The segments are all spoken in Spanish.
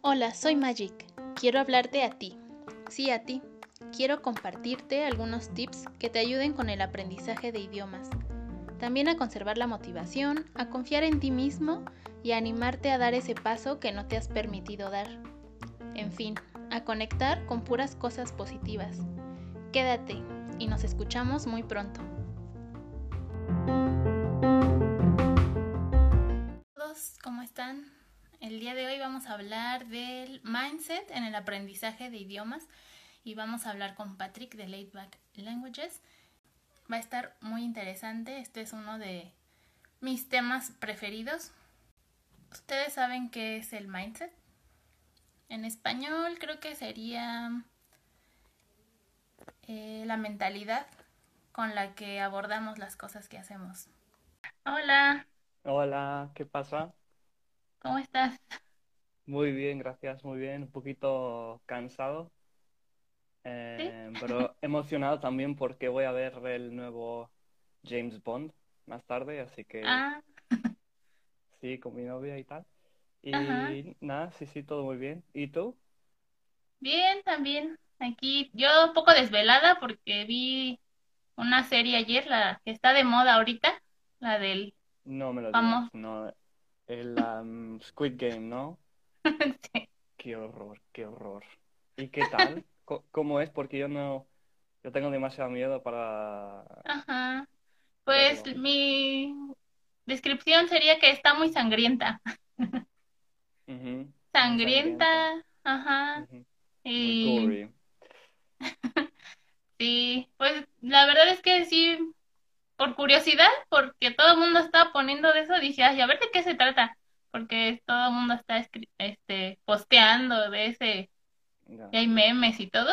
Hola, soy Magic. Quiero hablarte a ti. Sí, a ti. Quiero compartirte algunos tips que te ayuden con el aprendizaje de idiomas. También a conservar la motivación, a confiar en ti mismo y a animarte a dar ese paso que no te has permitido dar. En fin, a conectar con puras cosas positivas. Quédate y nos escuchamos muy pronto. Mindset en el aprendizaje de idiomas y vamos a hablar con Patrick de Laidback Languages. Va a estar muy interesante, este es uno de mis temas preferidos. ¿Ustedes saben qué es el mindset? En español creo que sería eh, la mentalidad con la que abordamos las cosas que hacemos. Hola, Hola, ¿qué pasa? ¿cómo estás? Muy bien, gracias, muy bien. Un poquito cansado, ¿Sí? eh, pero emocionado también porque voy a ver el nuevo James Bond más tarde, así que Ah, sí, con mi novia y tal. ajá. Y nada, sí, sí, todo muy bien. ¿Y tú? Bien, también. Aquí yo un poco desvelada porque vi una serie ayer, la que está de moda ahorita, la del No me lo digas, famoso. no. El um, Squid Game, ¿no? Sí. Qué horror, qué horror. ¿Y qué tal? ¿Cómo es? Porque yo no, yo tengo demasiado miedo para Ajá. Pues mi descripción sería que está muy sangrienta. Muy Sangrienta, sangrienta. ajá. Y sí, pues la verdad es que sí, por curiosidad, porque todo el mundo está poniendo de eso, dije, ay, a ver de qué se trata, porque todo el mundo está este, posteando de ese, y hay memes y todo.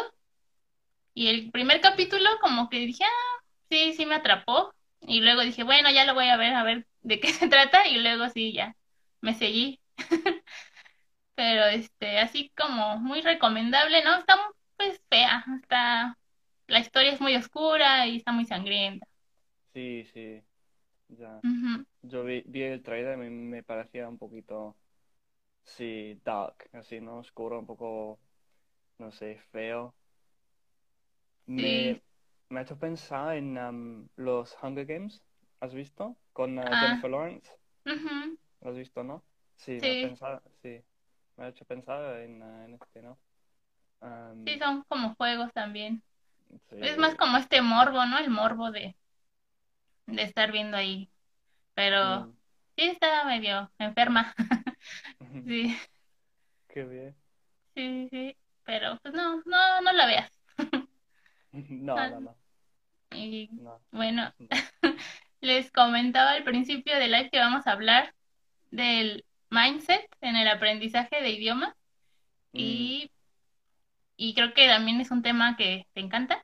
Y el primer capítulo como que dije, ah, sí, sí me atrapó. Y luego dije, bueno, ya lo voy a ver, a ver de qué se trata. Y luego sí, ya, me seguí. Pero este, así como muy recomendable, ¿no? Está pues fea, está, la historia es muy oscura y está muy sangrienta. Sí, sí, ya. Yo vi, vi el trailer y me, me parecía un poquito, sí, dark, así, ¿no? Oscuro, un poco, no sé, feo. Sí, Me, me ha hecho pensar en um, los Hunger Games, ¿has visto? Con uh, ah, Jennifer Lawrence, ¿lo has visto, no? Sí, me ha Sí, pensado, sí, me ha hecho pensar en, uh, en este, ¿no? sí, Um, son como juegos también. Es más sí, como este morbo, ¿no? El morbo de, de estar viendo ahí. Pero mm, sí está medio enferma. Sí, qué bien. sí, sí. Pero pues no, no, no la veas. No, Ah, no, no, Y no, bueno, no. les comentaba al principio del live que vamos a hablar del mindset en el aprendizaje de idiomas Mm, y, y creo que también es un tema que te encanta.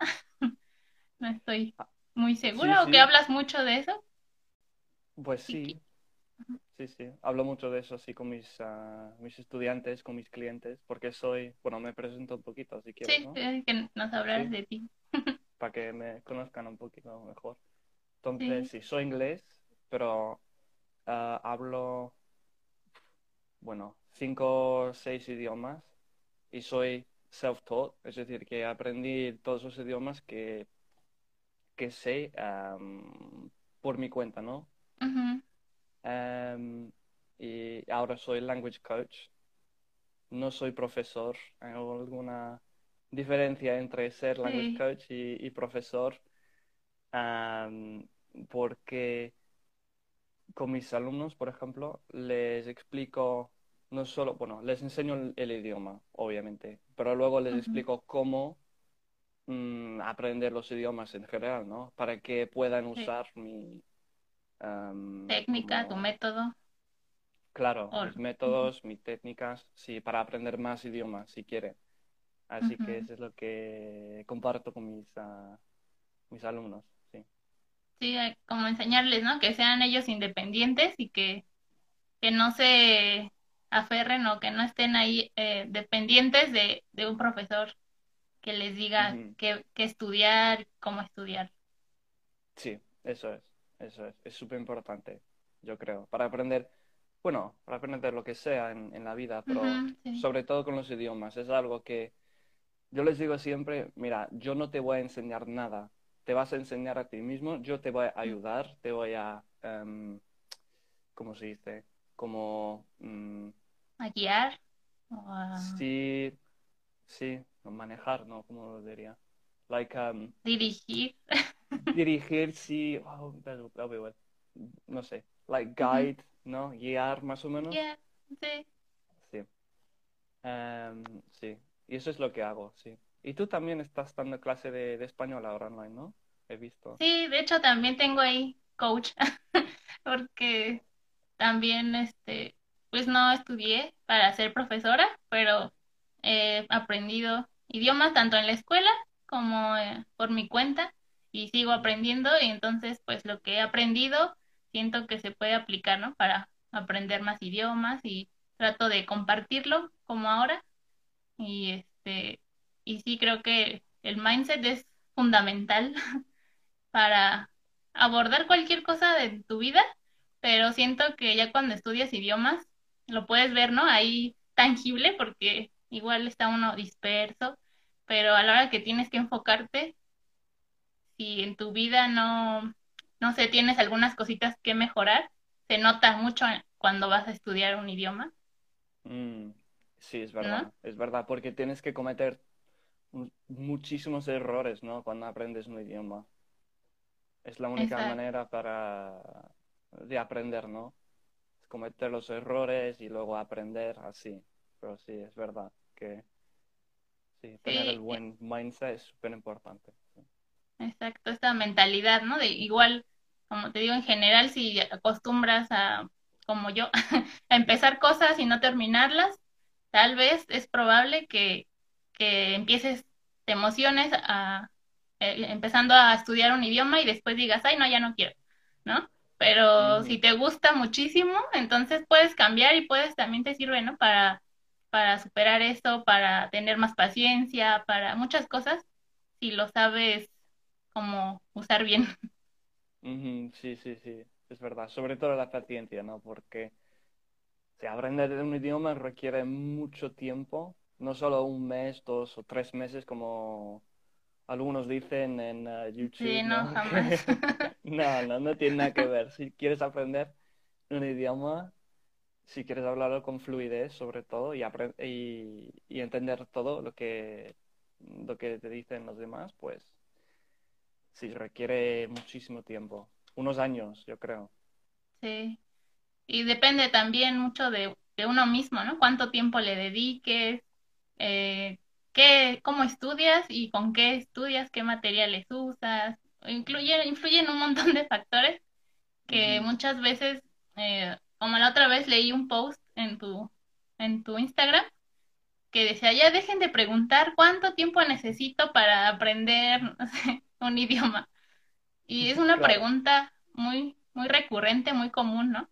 No estoy muy sí, segura o que sí, hablas mucho de eso. pues que- sí, sí, sí. Hablo mucho de eso así con mis, ah, mis estudiantes, con mis clientes, porque soy, bueno, me presento un poquito si quieres, sí, ¿no? eh, que nos hablaras Sí, de ti. para que me conozcan un poquito mejor. Entonces, Sí, sí, soy inglés, pero ah, hablo, bueno, cinco o seis idiomas y soy self-taught, es decir, que aprendí todos los idiomas que, que sé por mi cuenta, ¿no? y ahora soy language coach. No soy profesor. ¿Hay alguna diferencia entre ser language sí, coach y, y profesor? Porque con mis alumnos, por ejemplo, les explico no solo, bueno, les enseño el, el idioma, obviamente, pero luego les explico cómo mm, aprender los idiomas en general, ¿no? Para que puedan sí. usar mi, Técnica, tu método. Claro, mis métodos, mis técnicas, sí, para aprender más idiomas, si quieren. Así que eso es lo que comparto con mis, ah, mis alumnos, sí. Sí, eh, como enseñarles, ¿no? Que sean ellos independientes y que, que no se aferren o que no estén ahí eh, dependientes de, de un profesor que les diga Ujú. qué, qué estudiar, cómo estudiar. Sí, eso es, eso es, es súper importante, yo creo, para aprender, bueno, para aprender lo que sea en, en la vida, pero sí. sobre todo con los idiomas, es algo que yo les digo siempre, mira, yo no te voy a enseñar nada, te vas a enseñar a ti mismo, yo te voy a ayudar, te voy a, em, ¿cómo se dice? Como, mm, A guiar a sí, sí, no, manejar, ¿no? ¿Cómo lo diría? Like, um, dirigir. dirigir, sí, oh, that'll- that'll be well. No sé, like guide, ¿no? Guiar más o menos. Yeah, sí. Sí. Em, sí, y eso es lo que hago, sí. Y tú también estás dando clase de, de español ahora online, ¿no? He visto. Sí, de hecho también tengo ahí coach, porque también este, pues no estudié para ser profesora, pero he aprendido idiomas tanto en la escuela como eh, por mi cuenta y sigo aprendiendo y entonces pues lo que he aprendido siento que se puede aplicar, ¿no? Para aprender más idiomas y trato de compartirlo como ahora y este y sí creo que el mindset es fundamental para abordar cualquier cosa de tu vida, pero siento que ya cuando estudias idiomas lo puedes ver, ¿no? Ahí tangible, porque igual está uno disperso, pero a la hora que tienes que enfocarte, si en tu vida no, no sé, tienes algunas cositas que mejorar, se nota mucho cuando vas a estudiar un idioma, Mm, sí, es verdad, es verdad, porque tienes que cometer mu- muchísimos errores, ¿no? Cuando aprendes un idioma. Es la única Exacto. manera para de aprender, ¿no? Cometer los errores y luego aprender así. Pero sí, es verdad que sí, tener Sí, el buen mindset es súper importante. Exacto, esta mentalidad, ¿no? De igual, como te digo, en general, si acostumbras a, como yo, a empezar cosas y no terminarlas, tal vez es probable que, que empieces, te emociones a, eh, empezando a estudiar un idioma y después digas, ay, no, ya no quiero, ¿no? Pero si te gusta muchísimo, entonces puedes cambiar y puedes, también te sirve, ¿no? Para, para superar eso, para tener más paciencia, para muchas cosas, si lo sabes como usar bien. Sí, sí, sí, es verdad. Sobre todo la paciencia, ¿no? Porque si aprender un idioma requiere mucho tiempo, no solo un mes, dos o tres meses, como algunos dicen en eh, Sí, YouTube, no, ¿no? jamás. No, no, no tiene nada que ver. Si quieres aprender un idioma, si quieres hablarlo con fluidez, sobre todo, y, y, y entender todo lo que, lo que te dicen los demás, pues sí, requiere muchísimo tiempo. Unos años, yo creo. Sí. Y depende también mucho de, de uno mismo, ¿no? Cuánto tiempo le dediques, eh, qué, cómo estudias y con qué estudias, qué materiales usas. Incluye, influyen un montón de factores que muchas veces, eh, como la otra vez leí un post en tu, en tu Instagram que decía, ya dejen de preguntar cuánto tiempo necesito para aprender, no sé, un idioma. Y es una Claro. pregunta muy, muy recurrente, muy común, ¿no?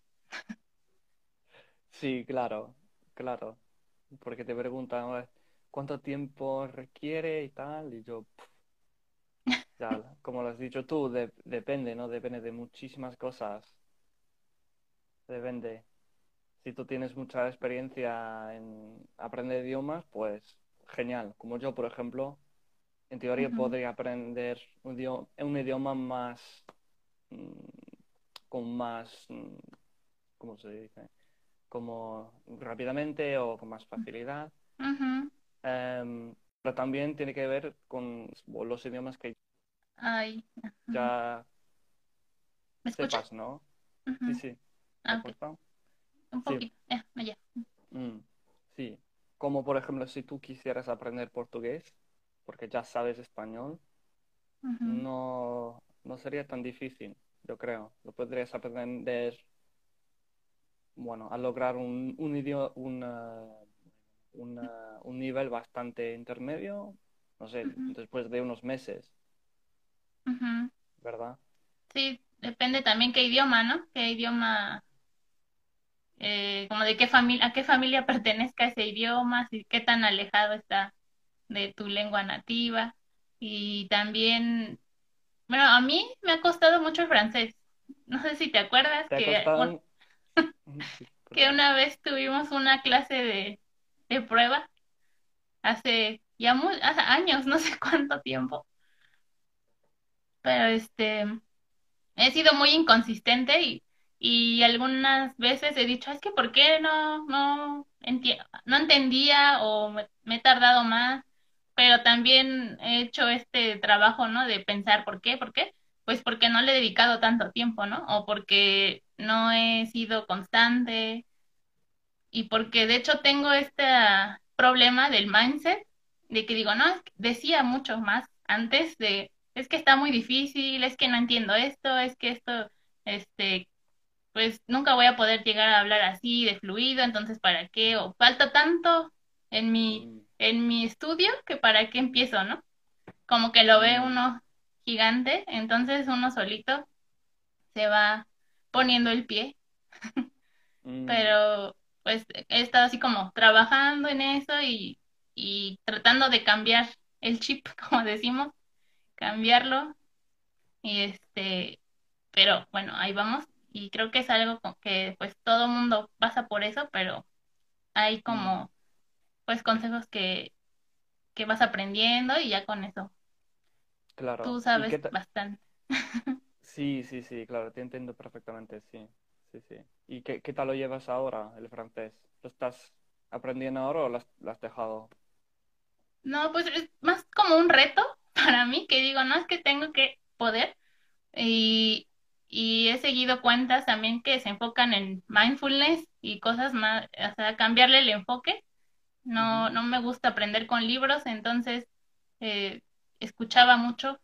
Sí, claro, claro. Porque te preguntan "Oye, cuánto tiempo requiere y tal, y yo, ya, como lo has dicho tú, de- depende, ¿no? Depende de muchísimas cosas. Depende. Si tú tienes mucha experiencia en aprender idiomas, pues genial. Como yo, por ejemplo, en teoría podría aprender un idioma, un idioma más, mm, con más, mm, ¿cómo se dice? Como rápidamente o con más facilidad. Em, pero también tiene que ver con los idiomas que Ay, ya sepas, ¿no? Sí, sí. ¿Te Ah, un Sí. poquito. Ya, ya. Mm, sí. Como por ejemplo, si tú quisieras aprender portugués, porque ya sabes español, no, no sería tan difícil, yo creo. Lo podrías aprender, bueno, a lograr un, un idioma, una, una- un nivel bastante intermedio, no sé, después de unos meses. ¿verdad? Sí, depende también qué idioma, ¿no? Qué idioma, eh, como de qué familia, a qué familia pertenezca ese idioma, si qué tan alejado está de tu lengua nativa. Y también, bueno, a mí me ha costado mucho el francés. no sé si te acuerdas ¿Te ha que, una vez tuvimos una clase de, de prueba hace ya mu- hace años, no sé cuánto tiempo, pero este, he sido muy inconsistente y, y algunas veces he dicho, es que ¿por qué no, no, no entendía o me, me he tardado más? Pero también he hecho este trabajo, ¿no? De pensar, ¿por qué? ¿Por qué? Pues porque no le he dedicado tanto tiempo, ¿no? O porque no he sido constante y porque de hecho tengo este problema del mindset, de que digo, no, decía mucho más antes de, es que está muy difícil, es que no entiendo esto, es que esto, este, pues nunca voy a poder llegar a hablar así de fluido, entonces ¿para qué? O falta tanto en mi, Mm, en mi estudio que para qué empiezo, ¿no? Como que lo ve mm, uno gigante, entonces uno solito se va poniendo el pie. Mm, pero pues he estado así como trabajando en eso y, y tratando de cambiar el chip, como decimos, cambiarlo. Y este, pero bueno, ahí vamos y creo que es algo con que pues todo mundo pasa por eso, pero hay como pues consejos que, que vas aprendiendo y ya con eso tú Claro. ¿Y sabes bastante. Sí, sí, sí, claro, te entiendo perfectamente, sí, sí, sí. ¿Y qué, qué tal lo llevas ahora, el francés? ¿Lo estás aprendiendo ahora o lo has, lo has dejado? No, pues es más como un reto para mí que digo, no es que tengo que poder, Y, y he seguido cuentas también que se enfocan en mindfulness y cosas más, o sea, cambiarle el enfoque. No, no me gusta aprender con libros, entonces eh, escuchaba mucho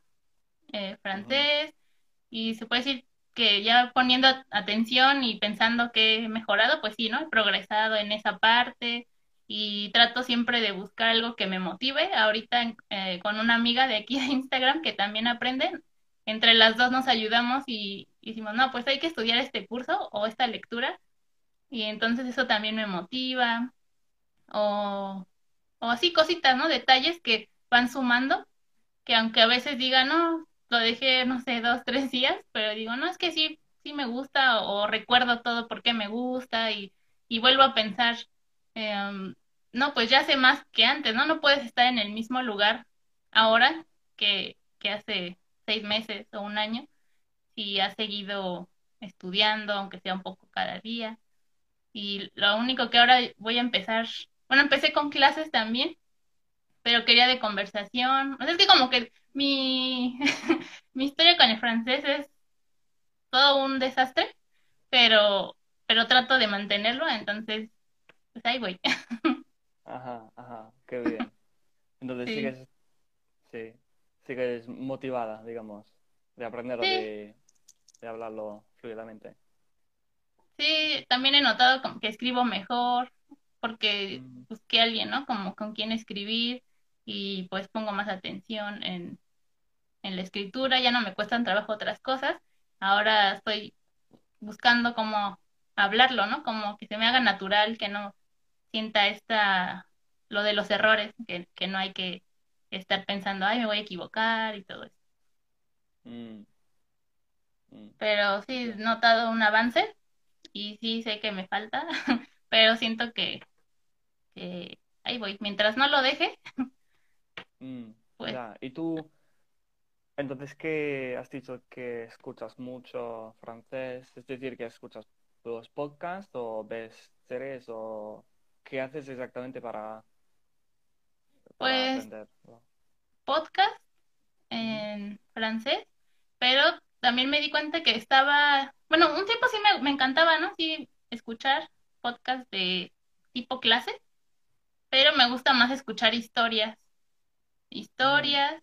eh, francés y se puede decir que ya poniendo at- atención y pensando que he mejorado, pues sí, ¿no? He progresado en esa parte y trato siempre de buscar algo que me motive. Ahorita eh, con una amiga de aquí de Instagram que también aprende, entre las dos nos ayudamos y hicimos, no, pues hay que estudiar este curso o esta lectura y entonces eso también me motiva o, o así cositas, ¿no? Detalles que van sumando que aunque a veces diga, no, lo dejé, no sé, dos, tres días, pero digo, no, es que sí, sí me gusta o, o recuerdo todo porque me gusta y, y vuelvo a pensar, em, no, pues ya sé más que antes, ¿no? No puedes estar en el mismo lugar ahora que, que hace seis meses o un año si has seguido estudiando, aunque sea un poco cada día. Y lo único que ahora voy a empezar, bueno, empecé con clases también pero quería de conversación. O sea, es que como que mi, mi historia con el francés es todo un desastre, pero, pero trato de mantenerlo, entonces, pues ahí voy. Ajá, ajá, qué bien. Entonces Sí, sigues, sí, sigues motivada, digamos, de aprender sí, de, de hablarlo fluidamente. sí, también he notado como que escribo mejor, porque Mm, busqué a alguien, ¿no? Como con quien escribir y pues pongo más atención en, en la escritura, ya no me cuestan trabajo otras cosas, ahora estoy buscando cómo hablarlo, ¿no? Como que se me haga natural, que no sienta esta, lo de los errores, que, que no hay que estar pensando, ay, me voy a equivocar y todo eso. mm, Pero sí he notado un avance y sí sé que me falta, pero siento que, que ahí voy. Mientras no lo deje, mm, pues, ya. ¿Y tú, entonces, qué has dicho que escuchas mucho francés? Es decir, que escuchas los podcasts o ves series o qué haces exactamente para, para pues podcast en francés, pero también me di cuenta que estaba, bueno, un tiempo sí me, me encantaba, ¿no? Sí, escuchar podcast de tipo clase, pero me gusta más escuchar historias, historias,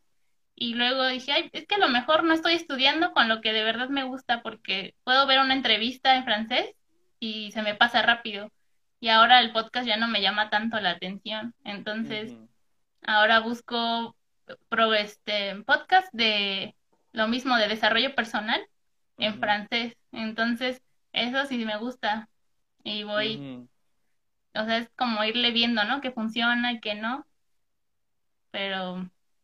y luego dije, ay, es que a lo mejor no estoy estudiando con lo que de verdad me gusta, porque puedo ver una entrevista en francés y se me pasa rápido, y ahora el podcast ya no me llama tanto la atención, entonces ahora busco pro, este, podcast de lo mismo de desarrollo personal en francés, entonces eso sí me gusta, y voy, o sea, es como irle viendo, ¿no? Que funciona y que no, pero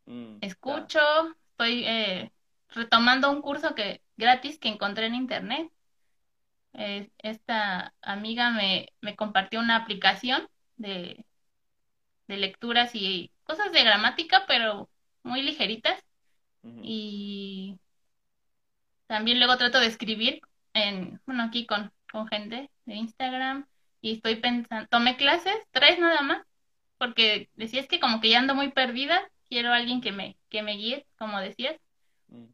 mm, escucho, estoy eh, retomando un curso que gratis que encontré en internet. Eh, esta amiga me, me compartió una aplicación de, de lecturas y cosas de gramática, pero muy ligeritas. Y también luego trato de escribir en, bueno, aquí con, con gente de Instagram y estoy pensando, tomé clases, tres nada más, porque decías que como que ya ando muy perdida, quiero a alguien que me, que me guíe, como decías, Mm.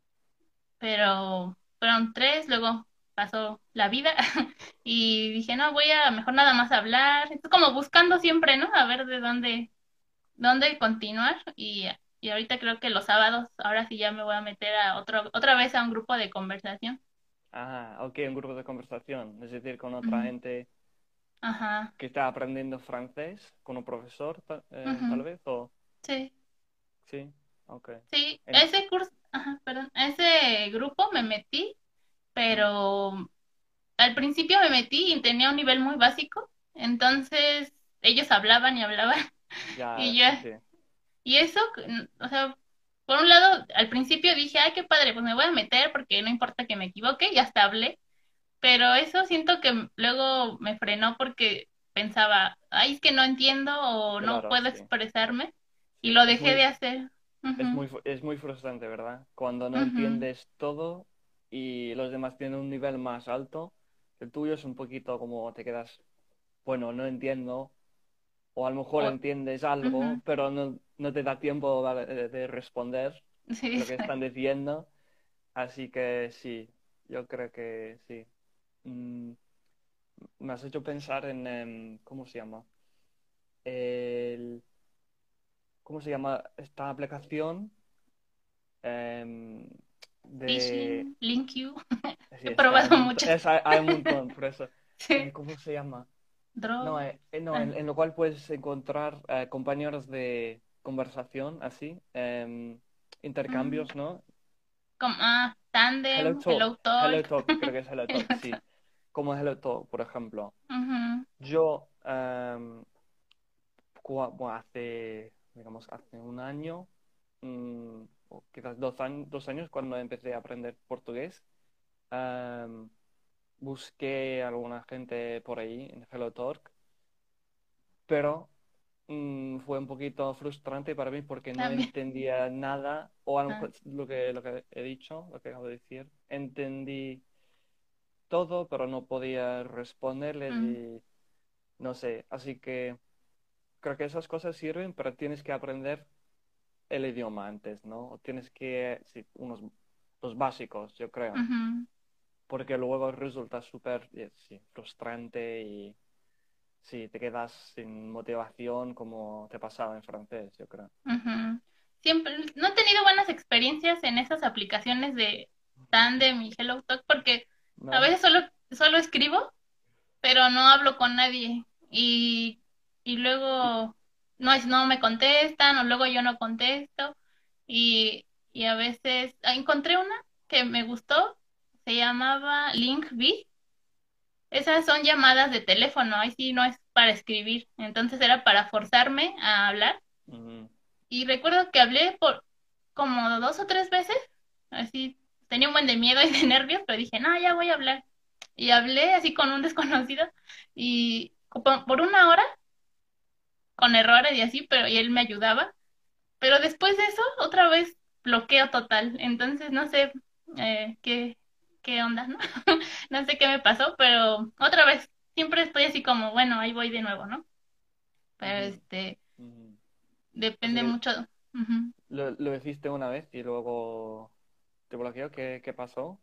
pero fueron tres, luego pasó la vida y dije, no, voy a mejor nada más hablar, estoy como buscando siempre, ¿no? A ver de dónde, dónde continuar y, y ahorita creo que los sábados, ahora sí ya me voy a meter a otro, otra vez a un grupo de conversación. Ah, ok, un grupo de conversación, es decir, con otra gente Ajá, que está aprendiendo francés, con un profesor, eh, tal vez, o sí, sí, ok. sí, En- ese curso, ajá, perdón, ese grupo me metí, pero al principio me metí y tenía un nivel muy básico, entonces ellos hablaban y hablaban. Ya, y ya, sí, y eso, mm, o sea, por un lado, al principio dije, ay, qué padre, pues me voy a meter porque no importa que me equivoque, y hasta hablé, pero eso siento que luego me frenó porque pensaba, ay, es que no entiendo o no puedo sí, expresarme, y lo dejé muy, de hacer. es muy, es muy frustrante, ¿verdad? Cuando no entiendes todo y los demás tienen un nivel más alto, el tuyo es un poquito como te quedas, bueno, no entiendo, o a lo mejor o- entiendes algo, pero no, no te da tiempo de, de responder sí, lo que están diciendo, así que sí, yo creo que sí. Mm, me has hecho pensar en, em, ¿cómo se llama? El, ¿cómo se llama esta aplicación? Em, de... Teaching, Link You, Sí, he probado muchas. hay, un montón, por eso. Eh, Sí, ¿cómo se llama? No, eh, eh, no, ah, en, en lo cual puedes encontrar eh, compañeros de conversación, así, mm, intercambios, ¿no? como, ah, Hello Tandem, Talk, Hello Hello Talk, creo que es Hello Hello Talk, sí. Talk. Como Hello Talk, por ejemplo. Yo, em, bueno, hace, digamos, hace un año, mm, o quizás dos años, dos años, cuando empecé a aprender portugués, em, busqué a alguna gente por ahí en Hello Talk, pero mm, fue un poquito frustrante para mí porque no También. entendía nada, o a lo Ah, mejor lo que, lo que he dicho, lo que acabo de decir, entendí todo, pero no podía responderles mm, y no sé, así que creo que esas cosas sirven, pero tienes que aprender el idioma antes, ¿no? Tienes que, sí, unos, los básicos, yo creo, porque luego resulta súper, eh, sí, frustrante y sí, te quedas sin motivación como te pasaba en francés, yo creo. Ujú. Siempre, no he tenido buenas experiencias en esas aplicaciones de Tandem y HelloTalk porque a veces solo, solo escribo, pero no hablo con nadie y, y luego no, es, no me contestan o luego yo no contesto y, y a veces ah, encontré una que me gustó, se llamaba Linkbee. Esas son llamadas de teléfono, ahí sí no es para escribir, entonces era para forzarme a hablar. Y recuerdo que hablé por como dos o tres veces, así tenía un buen de miedo y de nervios, pero dije, no, ya voy a hablar. Y hablé así con un desconocido y por por una hora, con errores y así, pero y él me ayudaba. Pero después de eso, otra vez bloqueo total. Entonces no sé eh, qué, qué onda, ¿no? No sé qué me pasó, pero otra vez, siempre estoy así como, bueno, ahí voy de nuevo, ¿no? Pero este, depende mucho. Lo, lo hiciste una vez y luego te bloqueó. ¿Qué, qué pasó?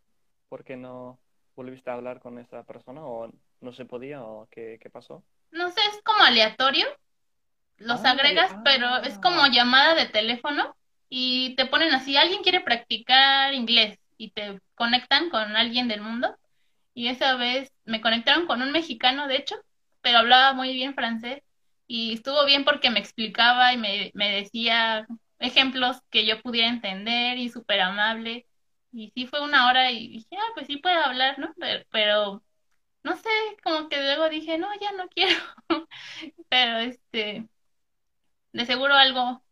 ¿Por qué no volviste a hablar con esa persona o no se podía o qué, qué pasó? No sé, es como aleatorio. Los Ah, agregas, pero es como ah, llamada de teléfono y te ponen así, alguien quiere practicar inglés y te conectan con alguien del mundo. Y esa vez me conectaron con un mexicano, de hecho, pero hablaba muy bien francés y estuvo bien porque me explicaba y me, me decía ejemplos que yo pudiera entender y súper amable. Y sí fue una hora y dije, ah, pues sí puedo hablar, ¿no? Pero, no sé, como que luego dije, no, ya no quiero. Pero este, de seguro algo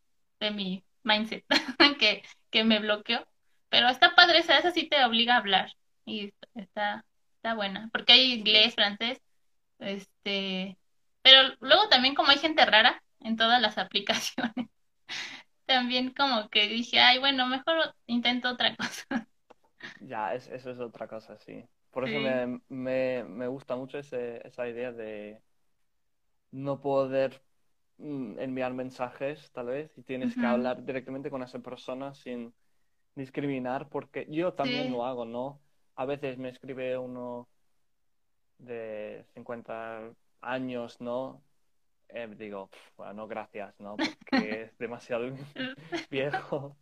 de mi mindset que, que me bloqueó. Pero está padre, esa, esa sí te obliga a hablar. y está, está buena, porque hay inglés, francés, este, pero luego también como hay gente rara en todas las aplicaciones, también como que dije, ay, bueno, mejor intento otra cosa. Ya, es, eso es otra cosa, sí. Por eso Sí. me, me, me gusta mucho ese- esa idea de no poder mm, enviar mensajes, tal vez, y tienes que hablar directamente con esa persona sin discriminar, porque yo también Sí. lo hago, ¿no? A veces me escribe uno de 50 años, ¿no? Eh, digo, "Pf, bueno, gracias, ¿no? Porque es demasiado viejo.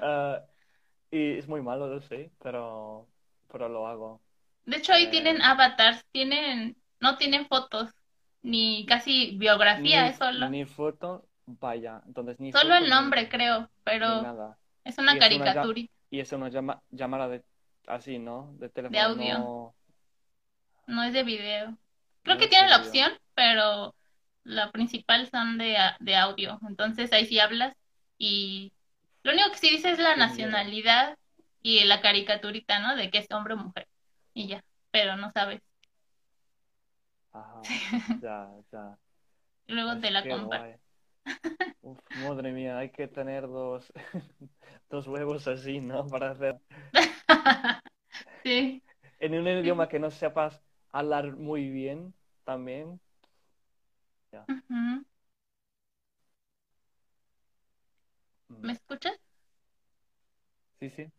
Ah, y es muy malo, lo sé, pero, pero lo hago. De hecho, ahí Eh, tienen avatars, tienen, no tienen fotos, ni casi biografía, ni, es solo, ni foto, vaya, entonces ni solo foto el ni, nombre, creo, ni pero nada. Es una Y es una, y es una llama- llamada de, así, ¿no? De de teléfono, audio, no, no es de video. Creo no que tiene de la opción, pero la principal son de, de audio. Entonces ahí sí hablas y lo único que sí dice es la nacionalidad y la caricaturita, ¿no? De que es hombre o mujer. Y ya, pero no sabes. Ajá, ya, ya. Luego te la comparto. Uf, madre mía, hay que tener dos, dos huevos así, ¿no? Para hacer Sí. en un idioma que no sepas hablar muy bien también. Ya. Ujú. Mm. ¿Me escuchas? Sí, sí,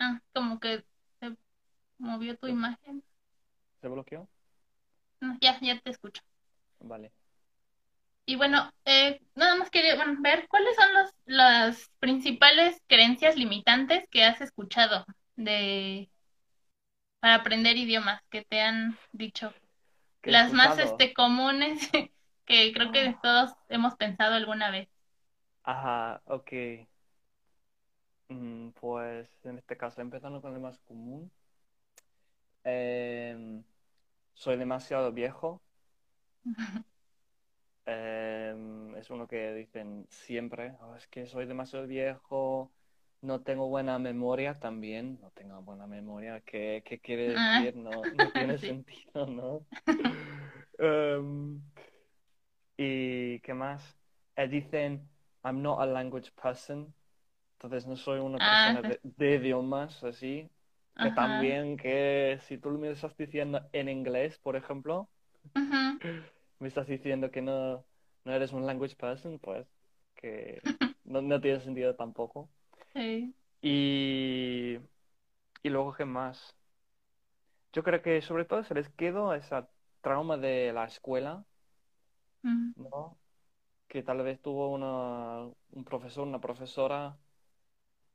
Ah, como que se movió tu ¿se, imagen. se bloqueó? No, ya, ya te escucho. Vale. Y bueno, eh, nada más quería bueno, ver cuáles son los, las principales creencias limitantes que has escuchado de para aprender idiomas que te han dicho. ¿Qué he Las más este comunes que creo que Ah, todos hemos pensado alguna vez. Ajá, ok. Mm, Pues en este caso, empezando con el más común. Em, soy demasiado viejo. Em, es uno que dicen siempre, "Oh, es que soy demasiado viejo, no tengo buena memoria también, no tengo buena memoria, ¿qué, qué quiere Ah, decir? No, no tiene sí. sentido, ¿no? Em, ¿y qué más? Eh, dicen, I'm not a language person, entonces no soy una Ah, persona de, de idiomas así, que también que si tú me estás diciendo en inglés, por ejemplo. me estás diciendo que no, no eres un language person, pues que no, no tiene sentido tampoco. Sí. Y, y luego, ¿qué más? Yo creo que sobre todo se les quedó esa trauma de la escuela, Mm. ¿no? Que tal vez tuvo una, un profesor, una profesora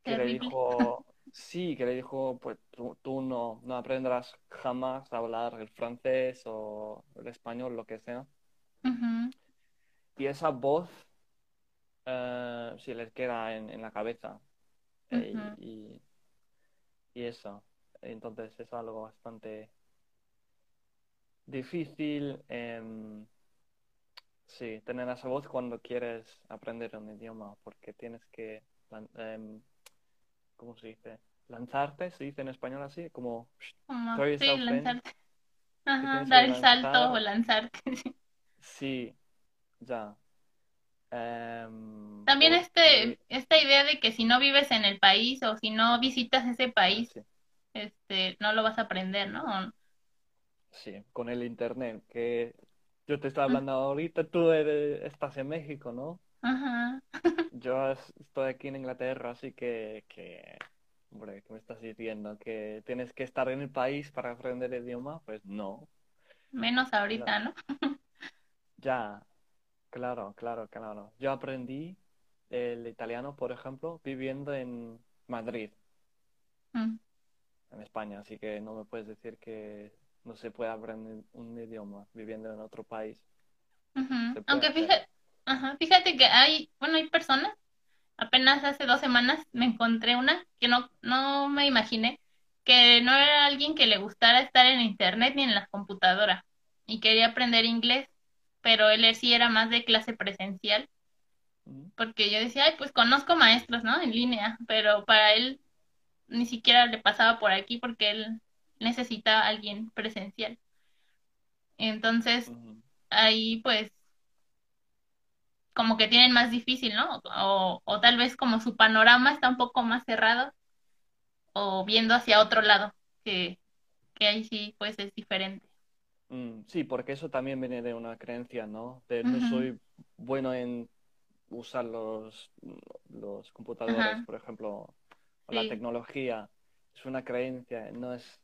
que le dijo, sí, que le dijo, pues tú, tú no, no aprenderás jamás a hablar el francés o el español, lo que sea. Y esa voz eh, sí les queda en, en la cabeza. Eh, y, y eso. Entonces es algo bastante difícil. em, sí, tener esa voz cuando quieres aprender un idioma, porque tienes que, em, ¿cómo se dice? Lanzarte, se dice en español así, como Como, sí, lanzarte. te Ajá, dar el salto o lanzar. lanzarte. sí. Sí, ya. Em, También este, esta idea de que si no vives en el país o si no visitas ese ah, país, sí. este, no lo vas a aprender, ¿no? Sí, con el internet, que yo te Mm, hablando ahorita, tú eres- estás en México, ¿no? Ajá. Yo es- estoy aquí en Inglaterra, así que, que, hombre, ¿qué me estás diciendo? ¿Que tienes que estar en el país para aprender el idioma? Pues no. Menos ahorita, ¿no? Ya, claro, claro, claro. Yo aprendí el italiano, por ejemplo, viviendo en Madrid, Mm, en España, así que no me puedes decir que no se puede aprender un idioma viviendo en otro país. Aunque fíjate, ajá, fíjate que hay, bueno, hay personas, apenas hace dos semanas me encontré una que no, no me imaginé, que no era alguien que le gustara estar en internet ni en la computadora y quería aprender inglés, pero él sí era más de clase presencial. Mm. porque yo decía, ay, pues conozco maestros, ¿no? En línea, pero para él ni siquiera le pasaba por aquí porque él necesita a alguien presencial. Entonces, ahí pues como que tienen más difícil, ¿no? O, o tal vez como su panorama está un poco más cerrado o viendo hacia otro lado, que, que ahí sí pues es diferente. Mm, sí, porque eso también viene de una creencia, ¿no? De no soy bueno en usar los, los computadores, por ejemplo, o la tecnología. Es una creencia, no es,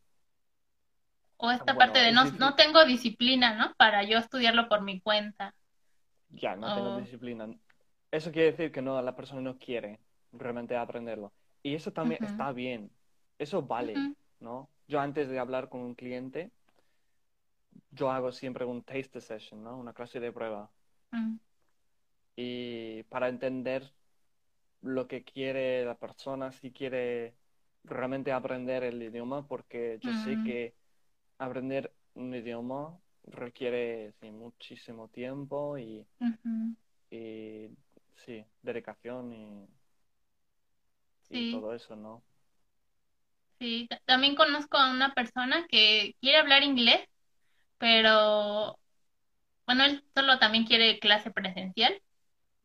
O esta parte de no, no tengo disciplina, ¿no? Para yo estudiarlo por mi cuenta. Ya, no tengo O, disciplina. Eso quiere decir que no, la persona no quiere realmente aprenderlo. Y eso también está bien, eso vale, ¿no? Yo antes de hablar con un cliente, yo hago siempre un taste session, ¿no? Una clase de prueba. mm, Y para entender lo que quiere la persona, si quiere realmente aprender el idioma, porque yo sé que aprender un idioma requiere sí, muchísimo tiempo y, y, sí, dedicación y, todo eso, ¿no? sí. Ta- También conozco a una persona que quiere hablar inglés, pero bueno, él solo también quiere clase presencial.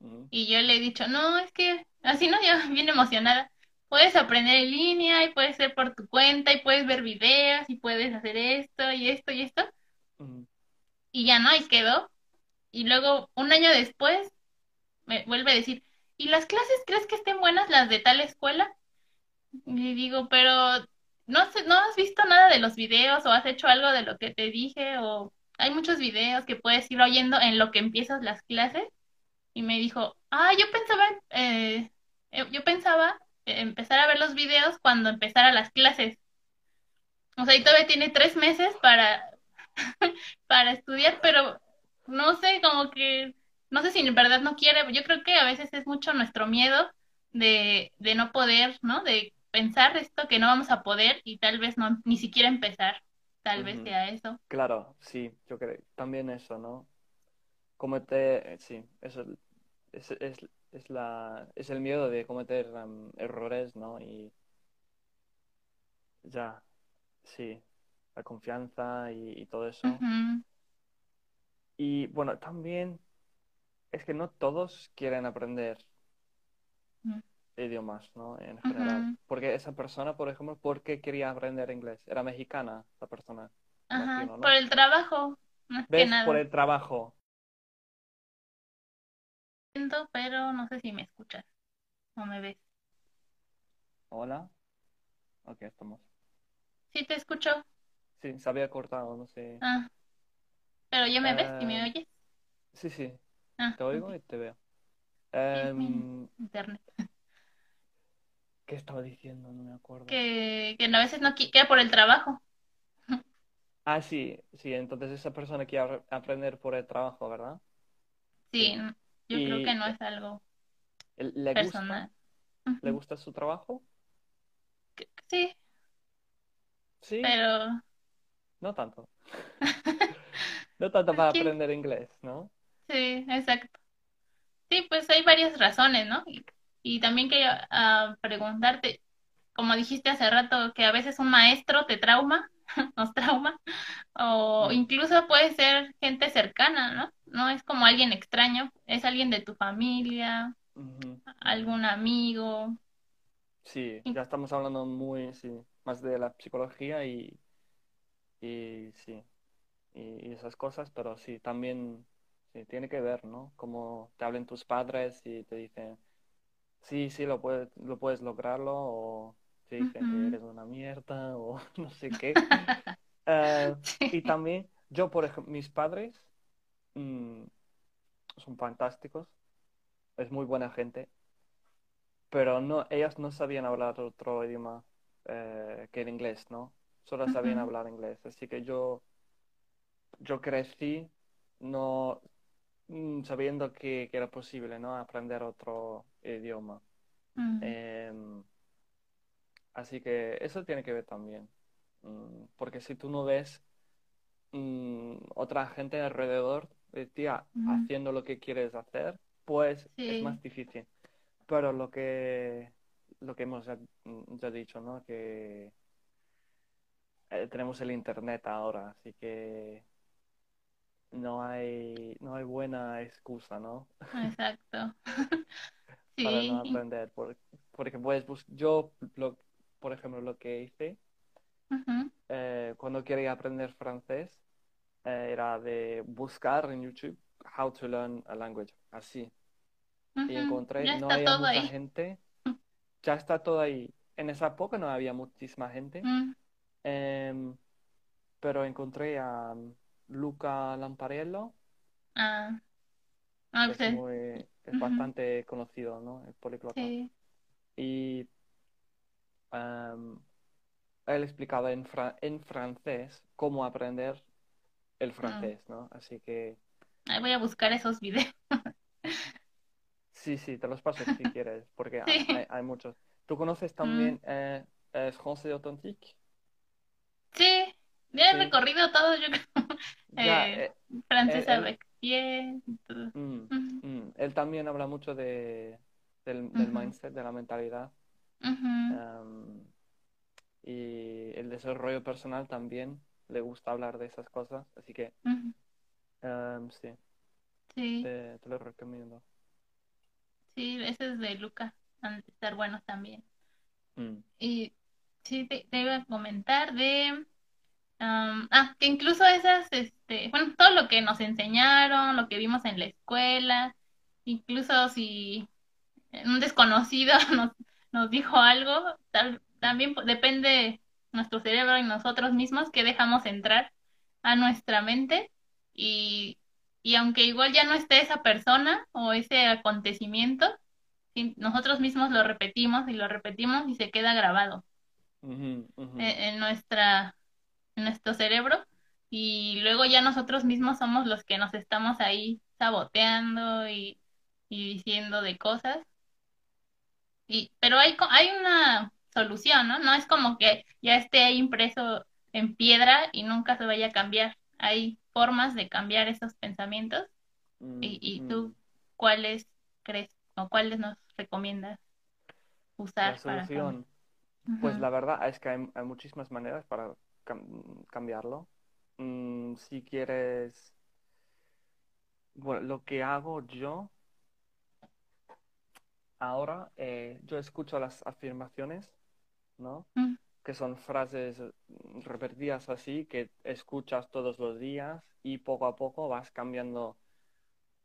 Ujú, Y yo le he dicho, no, es que así no, yo bien emocionada. Puedes aprender en línea y puedes ser por tu cuenta y puedes ver videos y puedes hacer esto y esto y esto. ujú, Y ya no, ahí quedó. Y luego, un año después, me vuelve a decir, ¿y las clases crees que estén buenas las de tal escuela? Y digo, pero no ¿no has visto nada de los videos o has hecho algo de lo que te dije? O hay muchos videos que puedes ir oyendo en lo que empiezas las clases. Y me dijo, ah, yo pensaba, eh, eh, yo pensaba empezar a ver los videos cuando empezara las clases. O sea, y todavía tiene tres meses para, para estudiar, pero no sé, como que, no sé si en verdad no quiere. Yo creo que a veces es mucho nuestro miedo de, de no poder, ¿no? De pensar esto que no vamos a poder y tal vez no, ni siquiera empezar. Tal vez sea eso. Claro, sí, yo creo, también eso, ¿no? Comete, sí, eso es, es, es la, es el miedo de cometer em, errores, ¿no? Y ya, sí, la confianza y, y todo eso. Y bueno, también es que no todos quieren aprender idiomas, ¿no? En general. Porque esa persona, por ejemplo, ¿por qué quería aprender inglés? Era mexicana, esa persona, Ajá, imagino, por el trabajo, más que ¿Ves? Por el trabajo. Siento, pero no sé si me escuchas o me ves. Hola. Ok, estamos. Sí te escucho. Sí, se había cortado, no sé. Ah, pero ya me ves y me Em, oyes. sí, sí, Ah, te oigo y te veo. Em, internet. ¿qué estaba diciendo? No me acuerdo. Que, que a veces no queda por el trabajo. Ah, sí, sí, entonces esa persona quiere apre- aprender por el trabajo, ¿verdad? Sí, yo creo que ¿Y no es algo le le gusta? personal. ¿Le gusta su trabajo? Sí, Sí, pero no tanto. No tanto para aprender inglés, ¿no? Sí, exacto. Sí, pues hay varias razones, ¿no? Y, y también quería ah, preguntarte, como dijiste hace rato, que a veces un maestro te trauma, nos trauma, o Mm, incluso puede ser gente cercana, ¿no? No es como alguien extraño, es alguien de tu familia, algún amigo. Sí, ya estamos hablando muy, sí, más de la psicología y, y sí, y, y esas cosas, pero sí, también sí, tiene que ver, ¿no? Como te hablen tus padres y te dicen, sí, sí, lo puedes, lo puedes lograrlo, o te dicen que eres una mierda, o no sé qué. Eh, y también, yo, por ejemplo, mis padres mm, son fantásticos, es muy buena gente, pero no, ellas no sabían hablar otro idioma eh, que el inglés, ¿no? Solo sabían hablar inglés, así que yo, yo crecí no mm, sabiendo que, que era posible, ¿no? Aprender otro idioma. Em, así que eso tiene que ver también, Mm, porque si tú no ves mm, otra gente alrededor de ti haciendo lo que quieres hacer, pues es más difícil. Pero lo que, lo que hemos ya, ya dicho, ¿no? Que eh, tenemos el internet ahora, así que no hay, no hay buena excusa, ¿no? Exacto. Para no aprender. Por- porque puedes bus- yo, lo- por ejemplo, lo que hice eh, cuando quería aprender francés eh, era de buscar en YouTube how to learn a language, así. Y encontré, Ya no había mucha ahí. gente, ya está todo ahí. En esa época no había muchísima gente, Mm. Em, pero encontré a Luca Lamparello, Ah, ah, es muy, es ujú. bastante conocido, ¿no? El políglota. sí. Y em, él explicaba en, fra- en francés cómo aprender el francés, ¿no? Así que Ahí voy a buscar esos videos. sí, sí, te los paso si quieres, porque hay, Sí. Mm. hay- hay muchos. ¿Tú conoces también eh, eh, Français Authentique? Sí, ya he Sí. recorrido todo, yo creo. Ya, Eh, eh, Francesa él- todo. mm, mm, él también habla mucho de, del, mindset, de la mentalidad. em, y el desarrollo personal también le gusta hablar de esas cosas, así que em, sí, Sí, te, te lo recomiendo. sí, ese es de Luca. Han de estar buenos también. Mm, Y sí, te, iba a comentar de... ah, que incluso esas, este, bueno, todo lo que nos enseñaron, lo que vimos en la escuela, incluso si un desconocido nos, nos dijo algo, tal, también depende nuestro cerebro y nosotros mismos que dejamos entrar a nuestra mente y, y aunque igual ya no esté esa persona o ese acontecimiento, nosotros mismos lo repetimos y lo repetimos y se queda grabado en, en nuestra, en nuestro cerebro y luego ya nosotros mismos somos los que nos estamos ahí saboteando y, y diciendo de cosas. Y, pero hay, hay una solución, ¿no? No es como que ya esté ahí impreso en piedra y nunca se vaya a cambiar. Hay formas de cambiar esos pensamientos. Mm, ¿Y, y mm. tú cuáles crees o cuáles nos recomiendas La usar para cambiar? Pues la verdad es que hay, hay muchísimas maneras para cam- cambiarlo. Mm, si quieres, bueno, lo que hago yo ahora, eh, yo escucho las afirmaciones, ¿no? mm, Que son frases mm, repetidas así, que escuchas todos los días y poco a poco vas cambiando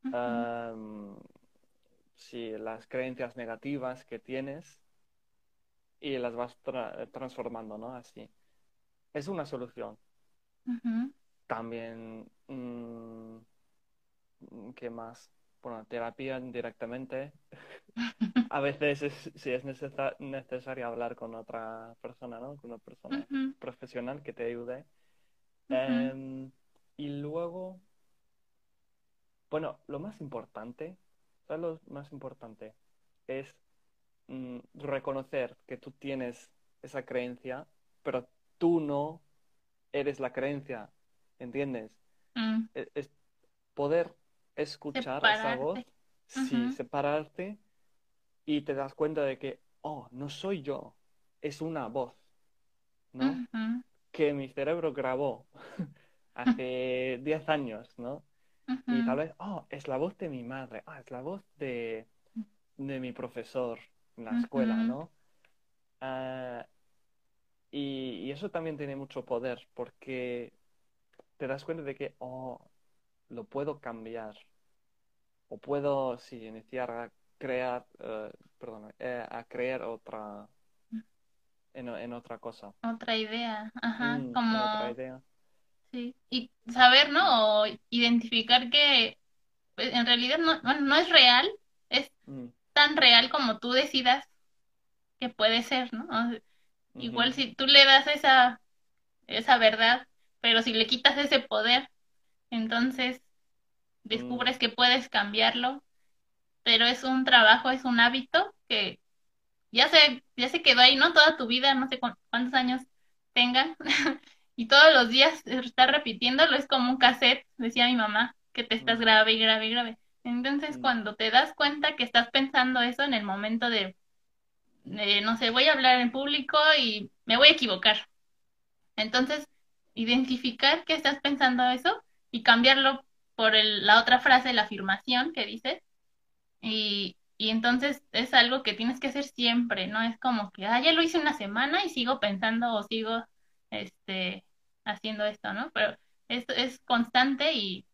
ujú, em, sí, las creencias negativas que tienes y las vas tra- transformando, ¿no? Así. Es una solución. También, mm, ¿qué más? Bueno, terapia directamente. A veces es, sí es necesa- necesario hablar con otra persona, ¿no? Con una persona profesional que te ayude. Em, y luego, bueno, lo más importante, ¿sabes lo más importante? Es mm, reconocer que tú tienes esa creencia, pero tú no eres la creencia, ¿entiendes? mm. Es, es poder escuchar esa voz, Separarte. sí, separarte y te das cuenta de que, oh, no soy yo, es una voz, ¿no? Que mi cerebro grabó hace 10 años, ¿no? Y tal vez, oh, es la voz de mi madre, ah, es la voz de, de mi profesor en la escuela. ¿no? Ah, y, y eso también tiene mucho poder porque te das cuenta de que, oh, lo puedo cambiar. O puedo, sí, iniciar a crear, eh, perdón, eh, a crear otra, en, en otra cosa. Otra idea, ajá, Mm, como, otra idea. sí, y saber, ¿no? O identificar que pues, en realidad no, no es real, es Mm, tan real como tú decidas que puede ser, ¿no? O sea, igual si tú le das esa, esa verdad, pero si le quitas ese poder, entonces mm, descubres que puedes cambiarlo, pero es un trabajo, es un hábito que ya se, ya se quedó ahí, ¿no? Toda tu vida, no sé cu- cuántos años tengan, y todos los días estar repitiéndolo es como un cassette, decía mi mamá, que te estás mm, grave y grave y grave. Entonces, mm, cuando te das cuenta que estás pensando eso en el momento de, de, no sé, voy a hablar en público y me voy a equivocar. Entonces, identificar que estás pensando eso y cambiarlo por la otra frase, la afirmación que dices. Y, y entonces es algo que tienes que hacer siempre, ¿no? Es como que, ah, ya lo hice una semana y sigo pensando o sigo este, haciendo esto, ¿no? Pero esto es constante y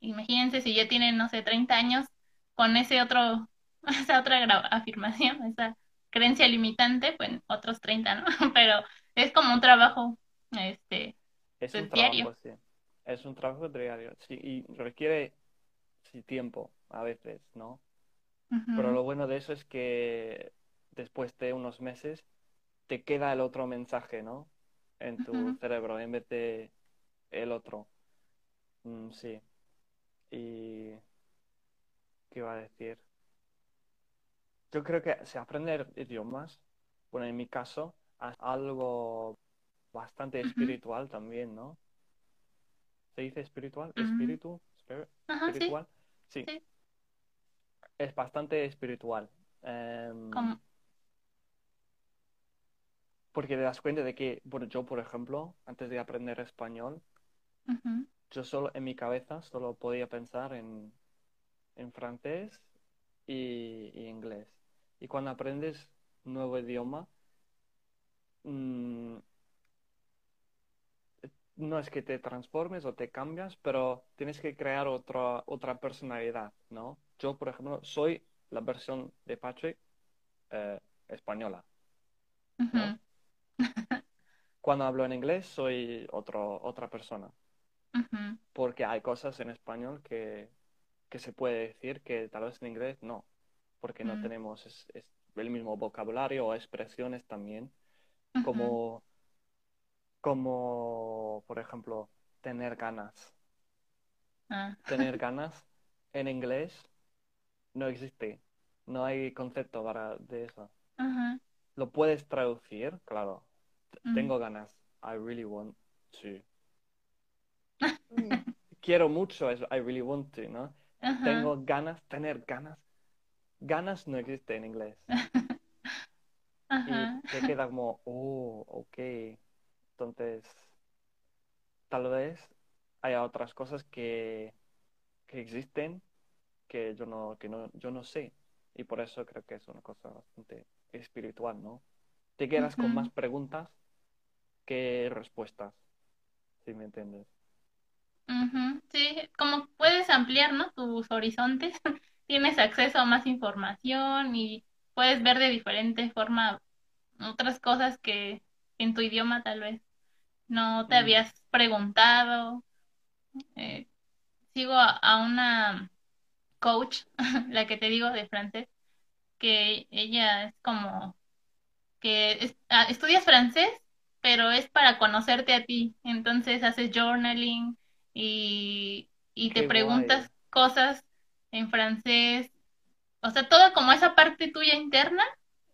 imagínense si ya tienen, no sé, 30 años con ese otro, esa otra afirmación, esa creencia limitante, pues otros 30, ¿no? Pero es como un trabajo, este, es un diario. Trabajo, sí. Es un trabajo diario, sí, y requiere sí, tiempo a veces, ¿no? Pero lo bueno de eso es que después de unos meses te queda el otro mensaje, ¿no? En tu cerebro en vez de el otro. Mm, sí. Y... ¿Qué iba a decir? Yo creo que se aprender idiomas, bueno, en mi caso, es algo bastante espiritual también, ¿no? ¿Se dice espiritual? ¿Espíritu? ¿Espiritual? sí. Es bastante espiritual. Em, ¿Cómo? Porque te das cuenta de que, bueno, yo, por ejemplo, antes de aprender español, yo solo en mi cabeza solo podía pensar en, en francés y, inglés. Y cuando aprendes un nuevo idioma, mm, no es que te transformes o te cambias, pero tienes que crear otra, otra personalidad, ¿no? Yo, por ejemplo, soy la versión de Patrick eh, española. Cuando hablo en inglés, soy otro, otra persona. Porque hay cosas en español que, se puede decir que tal vez en inglés no, porque no mm. tenemos el mismo vocabulario o expresiones también, como, como, por ejemplo, tener ganas. Ah. Tener ganas en inglés no existe, no hay concepto para de eso. Lo puedes traducir, claro. Mm. Tengo ganas. I really want to. Quiero mucho eso. I really want to, ¿no? Tengo ganas, tener ganas. Ganas no existe en inglés. Y te queda como, oh, ok. Entonces, tal vez haya otras cosas que, que existen que yo no, que no, yo no sé. Y por eso creo que es una cosa bastante espiritual, ¿no? Te quedas con más preguntas que respuestas, si me entiendes. Sí, como puedes ampliar, ¿no? Tus horizontes, tienes acceso a más información y puedes ver de diferente forma otras cosas que en tu idioma tal vez no te habías preguntado. Eh, sigo a, una coach, la que te digo de francés, que ella es como que ah, estudias francés, pero es para conocerte a ti. Entonces haces journaling, y, y te preguntas cosas en francés, o sea, toda como esa parte tuya interna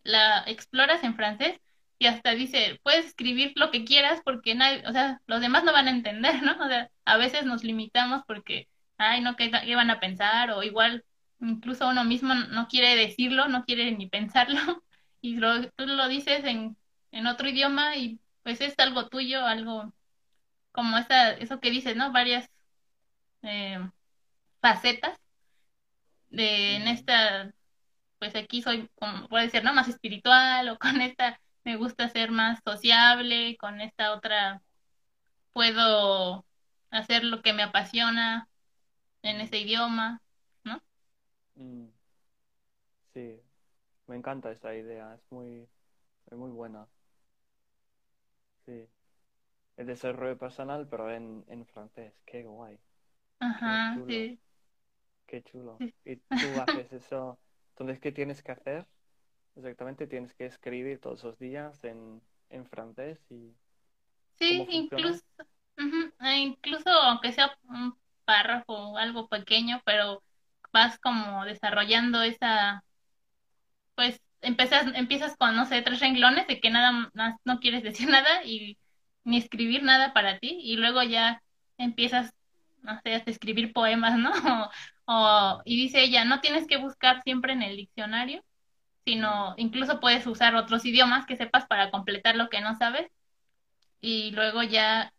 la exploras en francés y hasta dice, puedes escribir lo que quieras porque nadie, o sea, los demás no van a entender, ¿no? O sea, a veces nos limitamos porque, ay, no, ¿qué, qué van a pensar? O igual, incluso uno mismo no quiere decirlo, no quiere ni pensarlo y lo, tú lo dices en, en otro idioma y pues es algo tuyo, algo como esa, eso que dices, ¿no? Varias eh, facetas de en esta, pues aquí soy, como puede ser, ¿no? Más espiritual o con esta me gusta ser más sociable, con esta otra puedo hacer lo que me apasiona en ese idioma, ¿no? Mm. Sí, me encanta esa idea, es muy, es muy buena. Sí el desarrollo personal, pero en, en francés. Qué guay. Ajá, sí. Qué chulo. Y tú haces eso. Entonces, ¿qué tienes que hacer? Exactamente, tienes que escribir todos los días en, en francés y... Sí, incluso, e incluso aunque sea un párrafo o algo pequeño, pero vas como desarrollando esa, pues empiezas, empiezas con, no sé, tres renglones de que nada más no quieres decir nada y ni escribir nada para ti y luego ya empiezas, no sé, a escribir poemas, ¿no? O, y dice ella, no tienes que buscar siempre en el diccionario, sino incluso puedes usar otros idiomas que sepas para completar lo que no sabes y luego ya...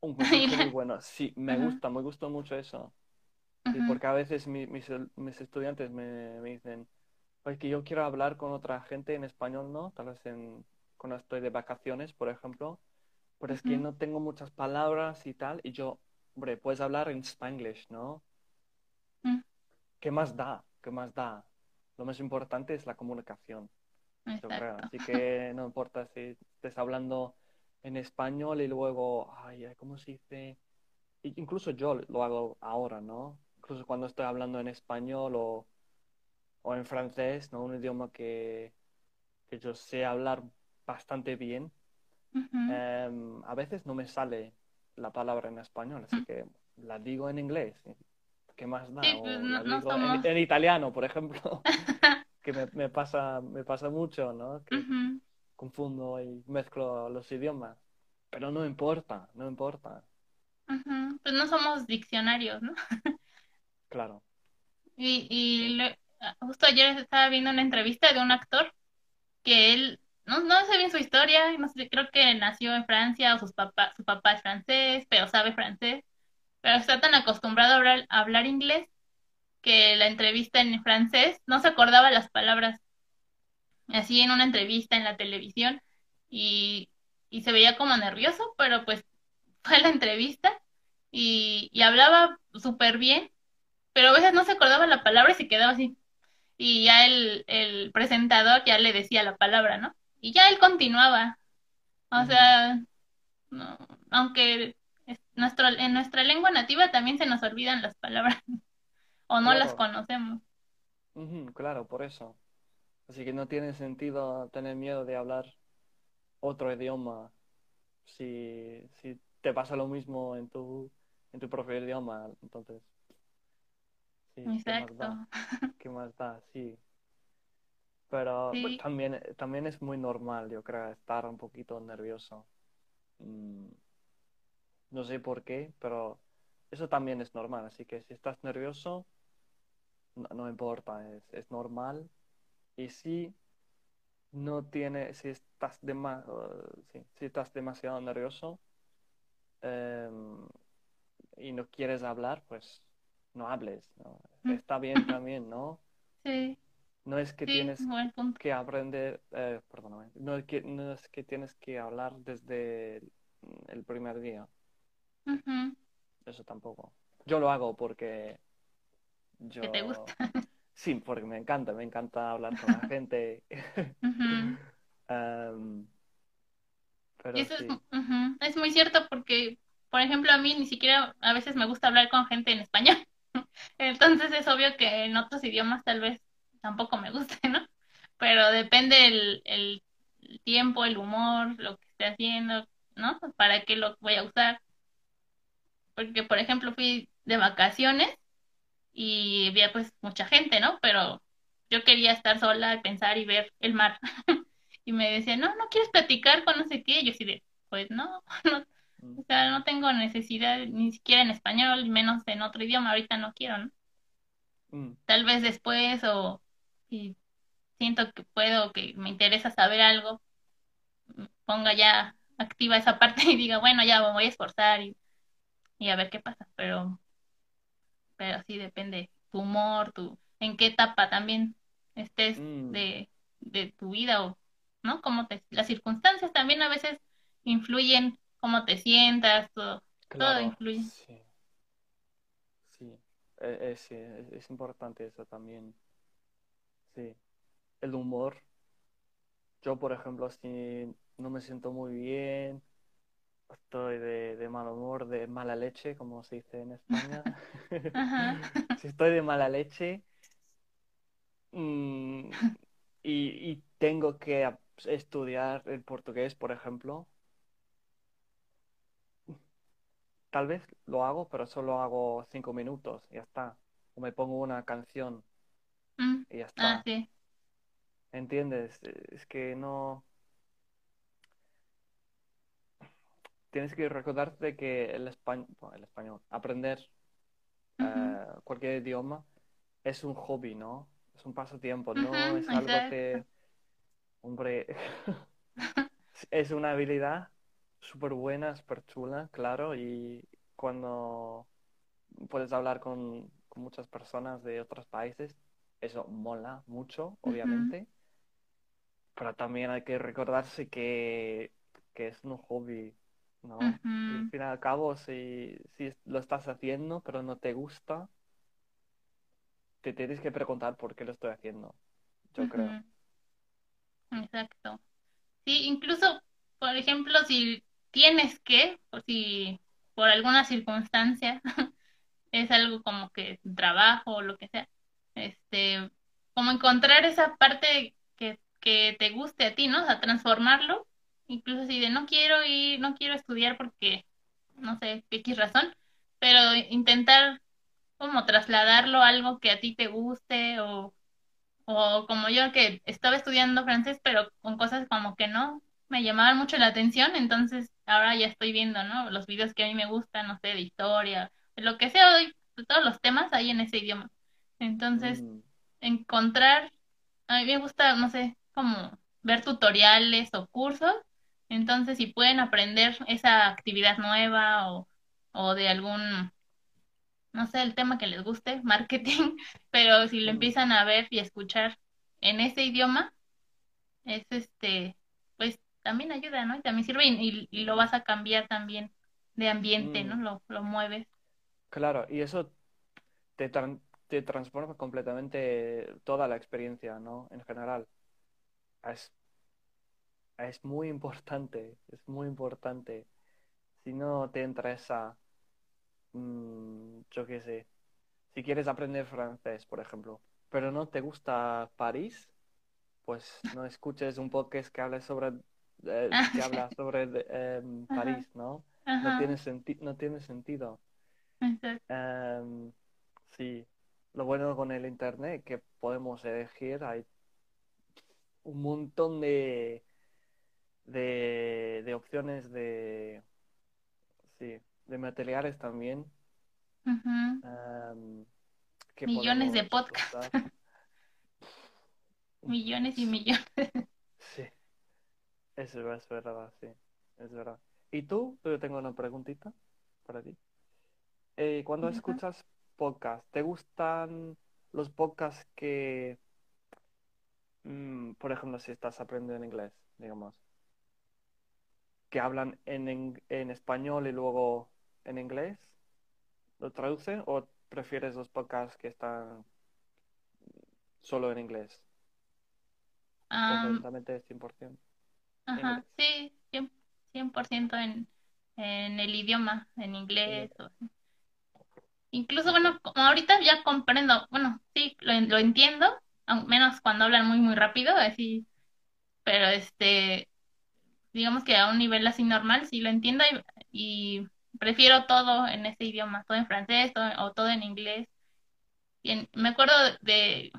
Un consejo muy bueno. Sí, me gusta, me gusta mucho eso. Sí, porque a veces mi- mis, mis estudiantes me, me dicen, pues que yo quiero hablar con otra gente en español, ¿no? Tal vez en, cuando estoy de vacaciones, por ejemplo, pero es que no tengo muchas palabras y tal, y yo, hombre, puedes hablar en Spanglish, ¿no? ujú. ¿Qué más da? ¿Qué más da? Lo más importante es la comunicación, yo creo. Así que no importa si estés hablando en español y luego, ay, ¿cómo se dice? Incluso yo lo hago ahora, ¿no? Incluso cuando estoy hablando en español o, o en francés, ¿no? Un idioma que, que yo sé hablar bastante bien, em, a veces no me sale la palabra en español, así que la digo en inglés. ¿Qué más da? Sí, pues O no, la digo en, somos... en italiano, por ejemplo, que me, me pasa, me pasa mucho, ¿no? Que confundo y mezclo los idiomas. Pero no importa, no importa. Pues no somos diccionarios, ¿no? Claro. Y, y le- ah, justo ayer estaba viendo una entrevista de un actor que él, no, no sé bien su historia, no sé, creo que nació en Francia o sus papá, su papá es francés, pero sabe francés, pero está tan acostumbrado a hablar, inglés que la entrevista en francés no se acordaba las palabras, así en una entrevista en la televisión y, y se veía como nervioso, pero pues fue a la entrevista y, y hablaba súper bien, pero a veces no se acordaba la palabra y se quedaba así. Y ya el, el presentador ya le decía la palabra, ¿no? Y ya él continuaba. O sea, no, aunque es nuestro, en nuestra lengua nativa también se nos olvidan las palabras o no las conocemos. Claro, por eso. Así que no tiene sentido tener miedo de hablar otro idioma si, si te pasa lo mismo en tu, en tu propio idioma. Entonces, sí, ¿qué más Exacto. da? ¿Qué más da? Sí. Pero Sí, también, también es muy normal, yo creo, estar un poquito nervioso. Mm, no sé por qué, pero eso también es normal. Así que si estás nervioso, no, no importa, es, es normal. Y si no tiene, si estás, dema- uh, sí, si estás demasiado nervioso em, y no quieres hablar, pues no hables, ¿no? mm, Está bien también, ¿no? sí, No es que sí, tienes que aprender, eh, perdóname, no es que, no es que tienes que hablar desde el, el primer día, eso tampoco. Yo lo hago porque Que te gusta. yo, sí, porque me encanta, me encanta hablar con la gente. Pero eso es, es muy cierto porque, por ejemplo, a mí ni siquiera a veces me gusta hablar con gente en español. Entonces es obvio que en otros idiomas tal vez tampoco me guste, ¿no? Pero depende el, el tiempo, el humor, lo que esté haciendo, ¿no? Para qué lo voy a usar. Porque, por ejemplo, fui de vacaciones y había pues mucha gente, ¿no? Pero yo quería estar sola, pensar y ver el mar. Y me decía, no, no quieres platicar con no sé qué. Y yo así de, pues no, no, Mm, o sea, no tengo necesidad ni siquiera en español, menos en otro idioma, ahorita no quiero, ¿no? mm, Tal vez después o si siento que puedo, que me interesa saber algo, ponga ya activa esa parte y diga, bueno, ya me voy a esforzar y, y a ver qué pasa. Pero, pero sí depende tu humor, tu, en qué etapa también estés mm. de, de tu vida o, ¿no? Cómo te, las circunstancias también a veces influyen, cómo te sientas, todo, todo influye. sí, sí. Eh, eh, sí, es, es importante eso también. Sí. El humor. Yo, por ejemplo, si no me siento muy bien, estoy de, de mal humor, de mala leche, como se dice en España. Si estoy de mala leche mm, y, y tengo que estudiar el portugués, por ejemplo, tal vez lo hago, pero solo hago cinco minutos y ya está. O me pongo una canción Mm. y ya Ah, está. sí. ¿Entiendes? Es que no... Tienes que recordarte que el español, el español, aprender eh, cualquier idioma es un hobby, ¿no? Es un pasatiempo, no es algo exacto. de... Hombre, es una habilidad súper buena, súper chula, claro, y cuando puedes hablar con, con muchas personas de otros países, eso mola mucho, obviamente. Pero también hay que recordarse que, que es un hobby, ¿no? Y al fin y al cabo, si, si lo estás haciendo, pero no te gusta, te tienes que preguntar por qué lo estoy haciendo, yo creo. Exacto. Sí, incluso, por ejemplo, si tienes que, o si por alguna circunstancia es algo como que trabajo o lo que sea, este, como encontrar esa parte que, que te guste a ti, ¿no? O transformarlo, incluso si de no quiero ir, no quiero estudiar porque, no sé, X razón, pero intentar como trasladarlo a algo que a ti te guste o, o como yo que estaba estudiando francés, pero con cosas como que no me llamaban mucho la atención, entonces ahora ya estoy viendo, ¿no? Los videos que a mí me gustan, no sé, de historia, de lo que sea, hoy, todos los temas ahí en ese idioma. Entonces, Mm, encontrar, a mí me gusta, no sé, como ver tutoriales o cursos, entonces si pueden aprender esa actividad nueva o, o de algún, no sé, el tema que les guste, marketing, pero si lo empiezan a ver y escuchar en ese idioma, es este, pues también ayuda, ¿no? Y también sirve y, y- lo vas a cambiar también de ambiente, ¿no? mm. Lo, lo mueves. Claro, y eso te, te transforma completamente toda la experiencia, ¿no? En general. Es, es muy importante, es muy importante. Si no te interesa, mm, yo qué sé, si quieres aprender francés, por ejemplo, pero no te gusta París, pues no escuches un podcast que hable sobre, eh, que habla sobre Ajá, París, ¿no? No tiene senti- no tiene sentido. Em, sí, lo bueno con el internet es que podemos elegir, hay un montón de, de, de opciones de, sí, de materiales también que Millones de podcasts, millones y millones. Sí, eso es verdad, sí, es verdad. ¿Y tú? Yo tengo una preguntita para ti. Eh, cuando escuchas podcast, ¿te gustan los podcasts que, mm, por ejemplo, si estás aprendiendo inglés, digamos, que hablan en, en, en español y luego en inglés? ¿Lo traducen o prefieres los podcasts que están solo en inglés? Completamente 100% ajá, inglés. sí, cien cien por ciento en, en el idioma, en En inglés. o- incluso, bueno, como ahorita ya comprendo, bueno, sí, lo, lo entiendo, menos cuando hablan muy, muy rápido, así, pero este, digamos que a un nivel así normal, sí lo entiendo y, prefiero todo en ese idioma, todo en francés o todo en inglés. Y me acuerdo de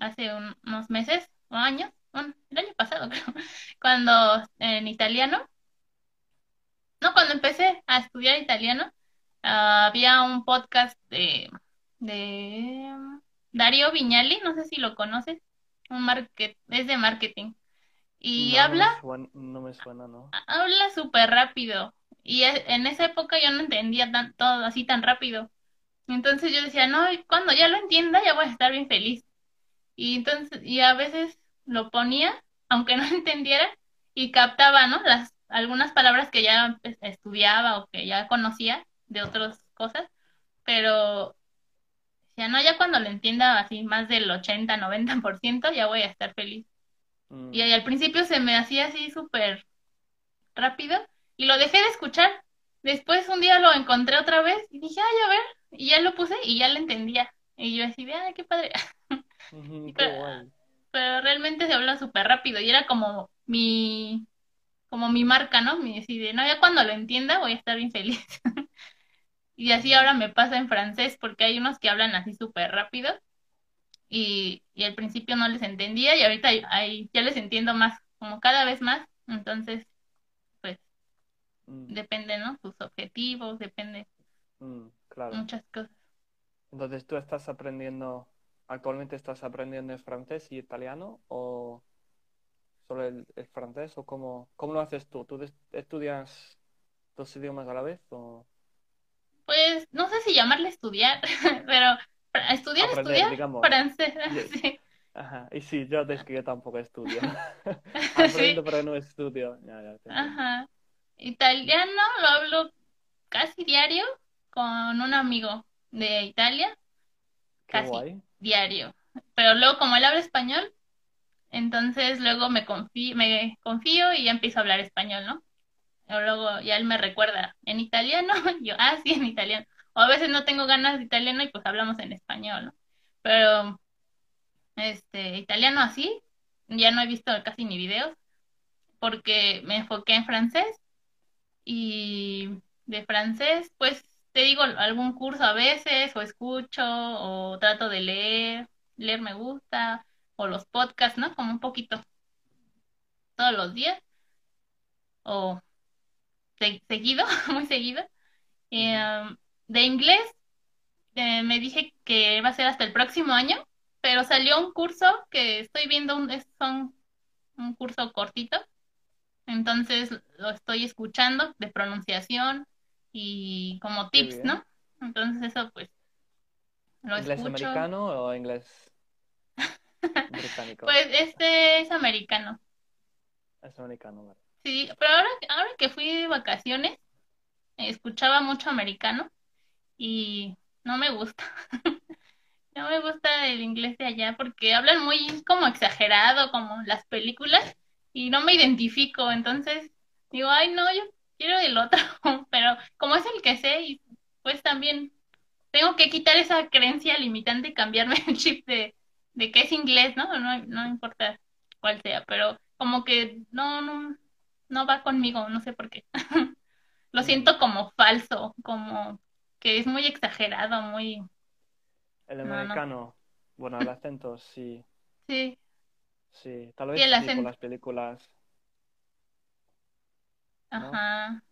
hace un- unos meses o años, el año pasado creo, cuando en italiano, no, cuando empecé a estudiar italiano, había un podcast de, de Dario Viñali, no sé si lo conoces, un market, es de marketing, y No, habla, me suena, no me suena, ¿no? habla súper rápido, y e- en esa época yo no entendía tan, todo así tan rápido. Entonces yo decía, no, cuando ya lo entienda ya voy a estar bien feliz. Y entonces, y a veces lo ponía, aunque no entendiera, y captaba, ¿no? Las, algunas palabras que ya pues, estudiaba o que ya conocía de otras cosas, pero ya no, ya cuando lo entienda así más del ochenta noventa por ciento ya voy a estar feliz. Y Mm, ahí al principio se me hacía así súper rápido y lo dejé de escuchar. Después un día lo encontré otra vez y dije, ay, a ver, y ya lo puse y ya lo entendía. Y yo así de, ay, qué padre. Y qué pero, guay. pero realmente se habla súper rápido y era como mi, como mi marca, ¿no? Mi así de, no, ya cuando lo entienda voy a estar bien feliz. Y así ahora me pasa en francés porque hay unos que hablan así súper rápido y, y al principio no les entendía y ahorita hay- hay- ya les entiendo más, como cada vez más. Entonces, pues mm, depende, ¿no? Tus objetivos, depende mm, claro. muchas cosas. Entonces, ¿tú estás aprendiendo, actualmente estás aprendiendo francés y italiano o solo el, el francés o cómo, cómo lo haces tú? ¿Tú estudias dos idiomas a la vez o Pues no sé si llamarle estudiar, pero estudiar, aprender, estudiar digamos? francés, sí. Ajá, y sí, yo es que yo tampoco estudio. Sí, Aprendo, pero no estudio. Ya, ya, ajá. Italiano lo hablo casi diario con un amigo de Italia, Qué casi guay. diario. Pero luego como él habla español, entonces luego me confío, me confío y ya empiezo a hablar español, ¿no? O luego ya él me recuerda en italiano, yo, ah, sí, en italiano. O a veces no tengo ganas de italiano y pues hablamos en español, ¿no? Pero este, italiano así, ya no he visto casi ni videos porque me enfoqué en francés y de francés, pues te digo algún curso a veces o escucho o trato de leer, leer me gusta o los podcasts, ¿no? Como un poquito todos los días o seguido, muy seguido. Um, de inglés eh, me dije que va a ser hasta el próximo año, pero salió un curso que estoy viendo, un, es un, un curso cortito, entonces lo estoy escuchando de pronunciación y como tips. ¿no? Entonces eso pues lo ¿Inglés escucho. americano o inglés británico? Pues este es americano, Es americano, vale. Sí, pero ahora, ahora que fui de vacaciones, escuchaba mucho americano y no me gusta. No me gusta el inglés de allá porque hablan muy como exagerado, como las películas, y no me identifico. Entonces digo, ay, no, yo quiero el otro. Pero como es el que sé, pues también tengo que quitar esa creencia limitante y cambiarme el chip de, de que es inglés, ¿no? No, no importa cuál sea, pero como que no, no, no va conmigo, no sé por qué. Lo Mm. siento como falso, como que es muy exagerado, muy... El No, no. americano, bueno, el acento sí, Sí, sí. Tal vez sí por acento. las películas, ¿no? Ajá.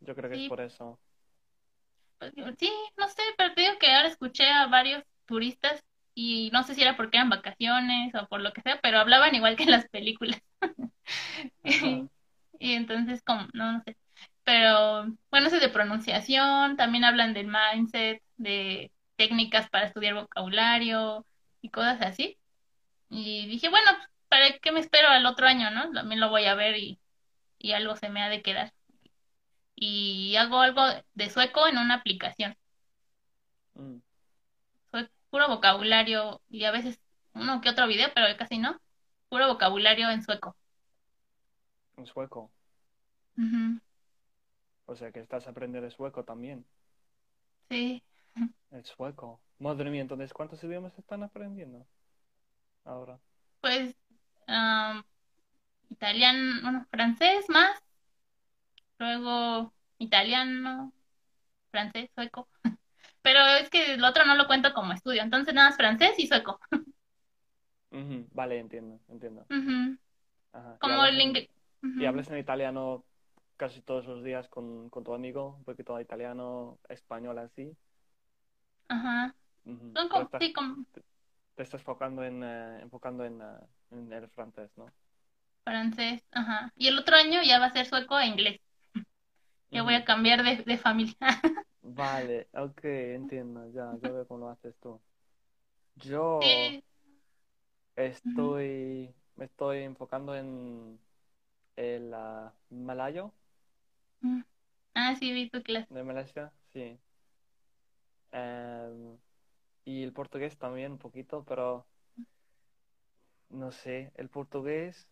Yo creo que es por eso. pues, sí, no sé, pero te digo que ahora escuché a varios turistas y no sé si era porque eran vacaciones o por lo que sea, pero hablaban igual que en las películas. Y entonces, como, no, no sé. Pero bueno, eso es de pronunciación, también hablan del mindset, de técnicas para estudiar vocabulario y cosas así. Y dije, bueno, pues, ¿para qué me espero al otro año, no? También lo voy a ver y, y algo se me ha de quedar. Y hago algo de sueco en una aplicación. Mm. Fue puro vocabulario y a veces uno que otro video, pero casi no. Puro vocabulario en sueco. En sueco. O sea que estás aprendiendo sueco también. Sí, El sueco. Madre mía, entonces, ¿cuántos idiomas están aprendiendo ahora? pues am, italiano, bueno, francés más, luego italiano, francés, sueco. Pero es que el otro no lo cuento como estudio, entonces nada más francés y sueco. Vale, entiendo, entiendo. Ujú, Ajá. ¿Y Como el y hablas en italiano casi todos los días con, con tu amigo? Un poquito de italiano, español así. Ajá. Estás, sí, como te estás enfocando en, eh, enfocando en, eh, en el francés, ¿no? francés, ajá. Y el otro año ya va a ser sueco e inglés. Ya voy a cambiar de, de familia. Vale, ok, entiendo, ya, yo veo cómo lo haces tú. Yo Sí. estoy, me estoy enfocando en el ah, malayo ujú. Ah, sí, vi tu clase. de Malasia, sí. Em, y el portugués también un poquito, pero no sé, el portugués,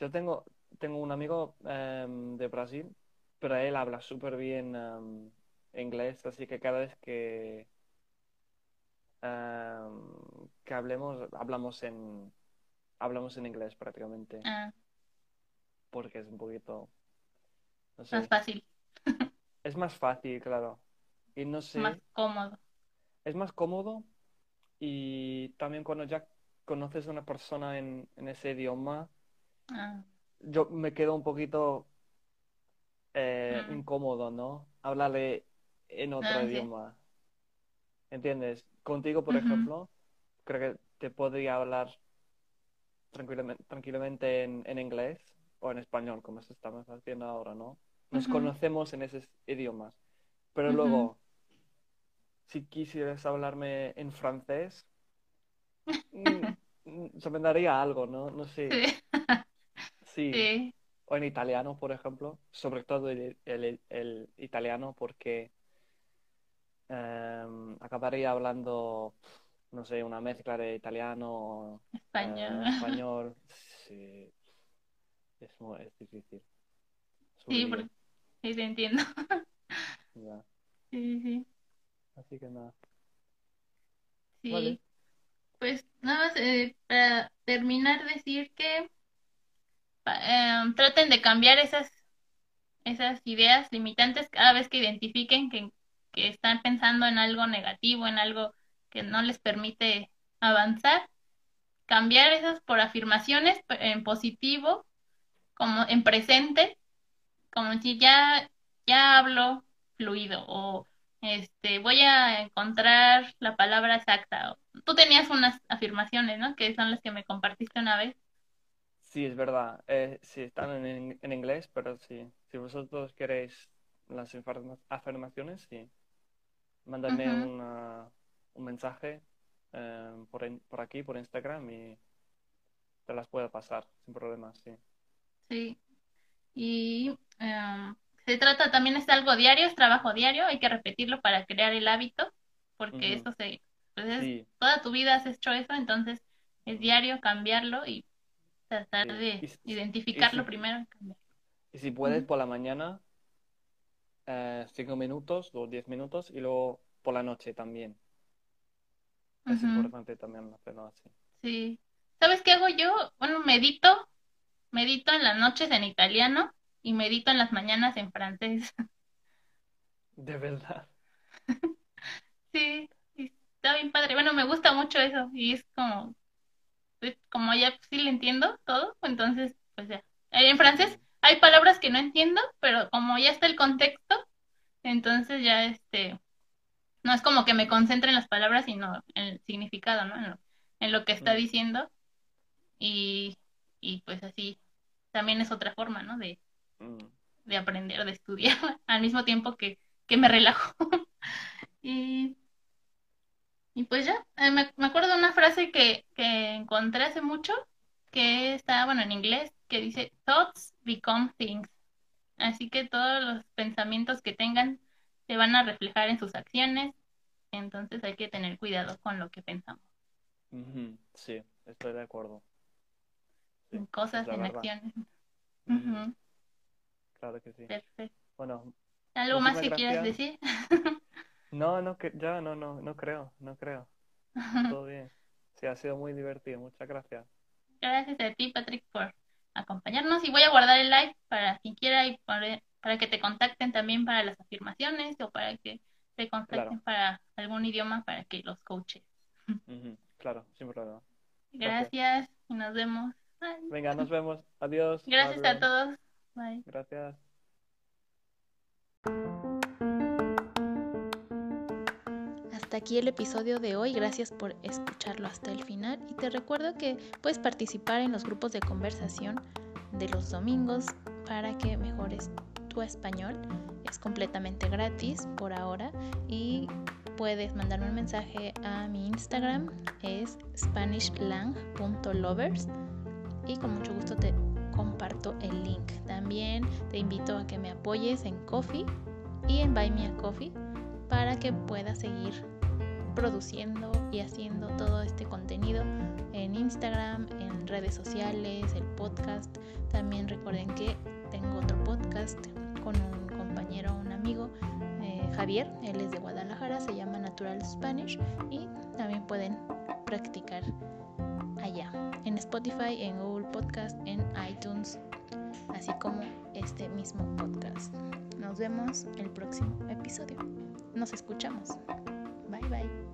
yo tengo, tengo un amigo em, de Brasil, pero él habla súper bien em, inglés, así que cada vez que, que hablemos, hablamos en, hablamos en inglés prácticamente, Ah, porque es un poquito, no más fácil, es más fácil, claro. Y no más sé, cómodo. es más cómodo y también cuando ya conoces a una persona en, en ese idioma, Ah, yo me quedo un poquito eh, mm, incómodo, ¿no? Hablarle en otro ah, sí. idioma, ¿entiendes? Contigo, por ejemplo, creo que te podría hablar tranquilamente, tranquilamente en, en inglés o en español, como se estamos haciendo ahora, ¿no? Nos conocemos en esos idiomas. Pero luego, si quisieras hablarme en francés, mm, mm, se me daría algo, ¿no? No sé. Sí, Sí. sí, O en italiano, por ejemplo. Sobre todo el, el- el italiano, porque em, acabaría hablando, no sé, una mezcla de italiano, eh, español. español. Sí. Es, es difícil. Sí, porque sí, te entiendo. Ya. Sí, sí, Así que nada. sí. Vale. Pues nada más eh, para terminar decir que em, traten de cambiar esas, esas ideas limitantes cada vez que identifiquen que, que están pensando en algo negativo, en algo que no les permite avanzar. Cambiar esas por afirmaciones en positivo, como en presente, como si ya, ya hablo fluido o este, voy a encontrar la palabra exacta. Tú tenías unas afirmaciones, ¿no? Que son las que me compartiste una vez. Sí, es verdad. Eh, sí, están en, en inglés, pero sí. Si vosotros queréis las afirmaciones, sí. Mándame una- un mensaje eh, por, por aquí, por Instagram, y te las puedo pasar sin problemas, sí. Sí. Y em, se trata también es algo diario, es trabajo diario, hay que repetirlo para crear el hábito, porque Ujú. eso se, pues es- Sí, toda tu vida has hecho eso, entonces es diario cambiarlo y tratar sí. de Y, identificarlo si- primero y si puedes por la mañana, eh, cinco minutos o diez minutos, y luego por la noche también. Es importante también hacerlo así. Sí. ¿Sabes qué hago yo? Bueno, medito, medito en las noches en italiano y medito en las mañanas en francés. De verdad. Sí, está bien padre. Bueno, me gusta mucho eso y es como, pues, como ya sí le entiendo todo, entonces, pues ya. Eh, En francés hay palabras que no entiendo, pero como ya está el contexto, entonces ya este, no es como que me concentre en las palabras, sino en el significado, ¿no? En lo, en lo que está diciendo y, y pues así también es otra forma, ¿no? De, Mm. de aprender, de estudiar, al mismo tiempo que, que me relajo. Y, y pues ya, eh, me, me acuerdo de una frase que, que encontré hace mucho, que está, bueno, en inglés, que dice, thoughts become things. Así que todos los pensamientos que tengan se van a reflejar en sus acciones, entonces hay que tener cuidado con lo que pensamos, Sí, estoy de acuerdo. En cosas, en acciones. Ujú, Claro que sí. perfecto. Bueno, ¿Algo más que muchísimas quieras gracias. decir? No, no, que- ya no, no, no creo, no creo. Todo bien. Sí, ha sido muy divertido. Muchas gracias. Gracias a ti, Patrick, por acompañarnos y voy a guardar el live para quien quiera y para, para que te contacten también para las afirmaciones o para que te contacten Claro. para algún idioma para que los coaches. Claro, sin problema. Gracias y nos vemos. Bye. Venga, nos vemos. Adiós. Gracias a todos. Bye. Gracias. Hasta aquí el episodio de hoy, gracias por escucharlo hasta el final y te recuerdo que puedes participar en los grupos de conversación de los domingos para que mejores tu español. Es completamente gratis por ahora y puedes mandarme un mensaje a mi Instagram, es spanishlang.lovers y con mucho gusto te comparto el link. También te invito a que me apoyes en Coffee y en Buy Me a Coffee para que pueda seguir produciendo y haciendo todo este contenido en Instagram, en redes sociales, el podcast. También recuerden que tengo otro podcast con un compañero, un amigo, eh, Javier, él es de Guadalajara, se llama Natural Spanish y también pueden practicar allá en Spotify, en Google Podcast, en iTunes, así como este mismo podcast. Nos vemos el próximo episodio. Nos escuchamos. Bye bye.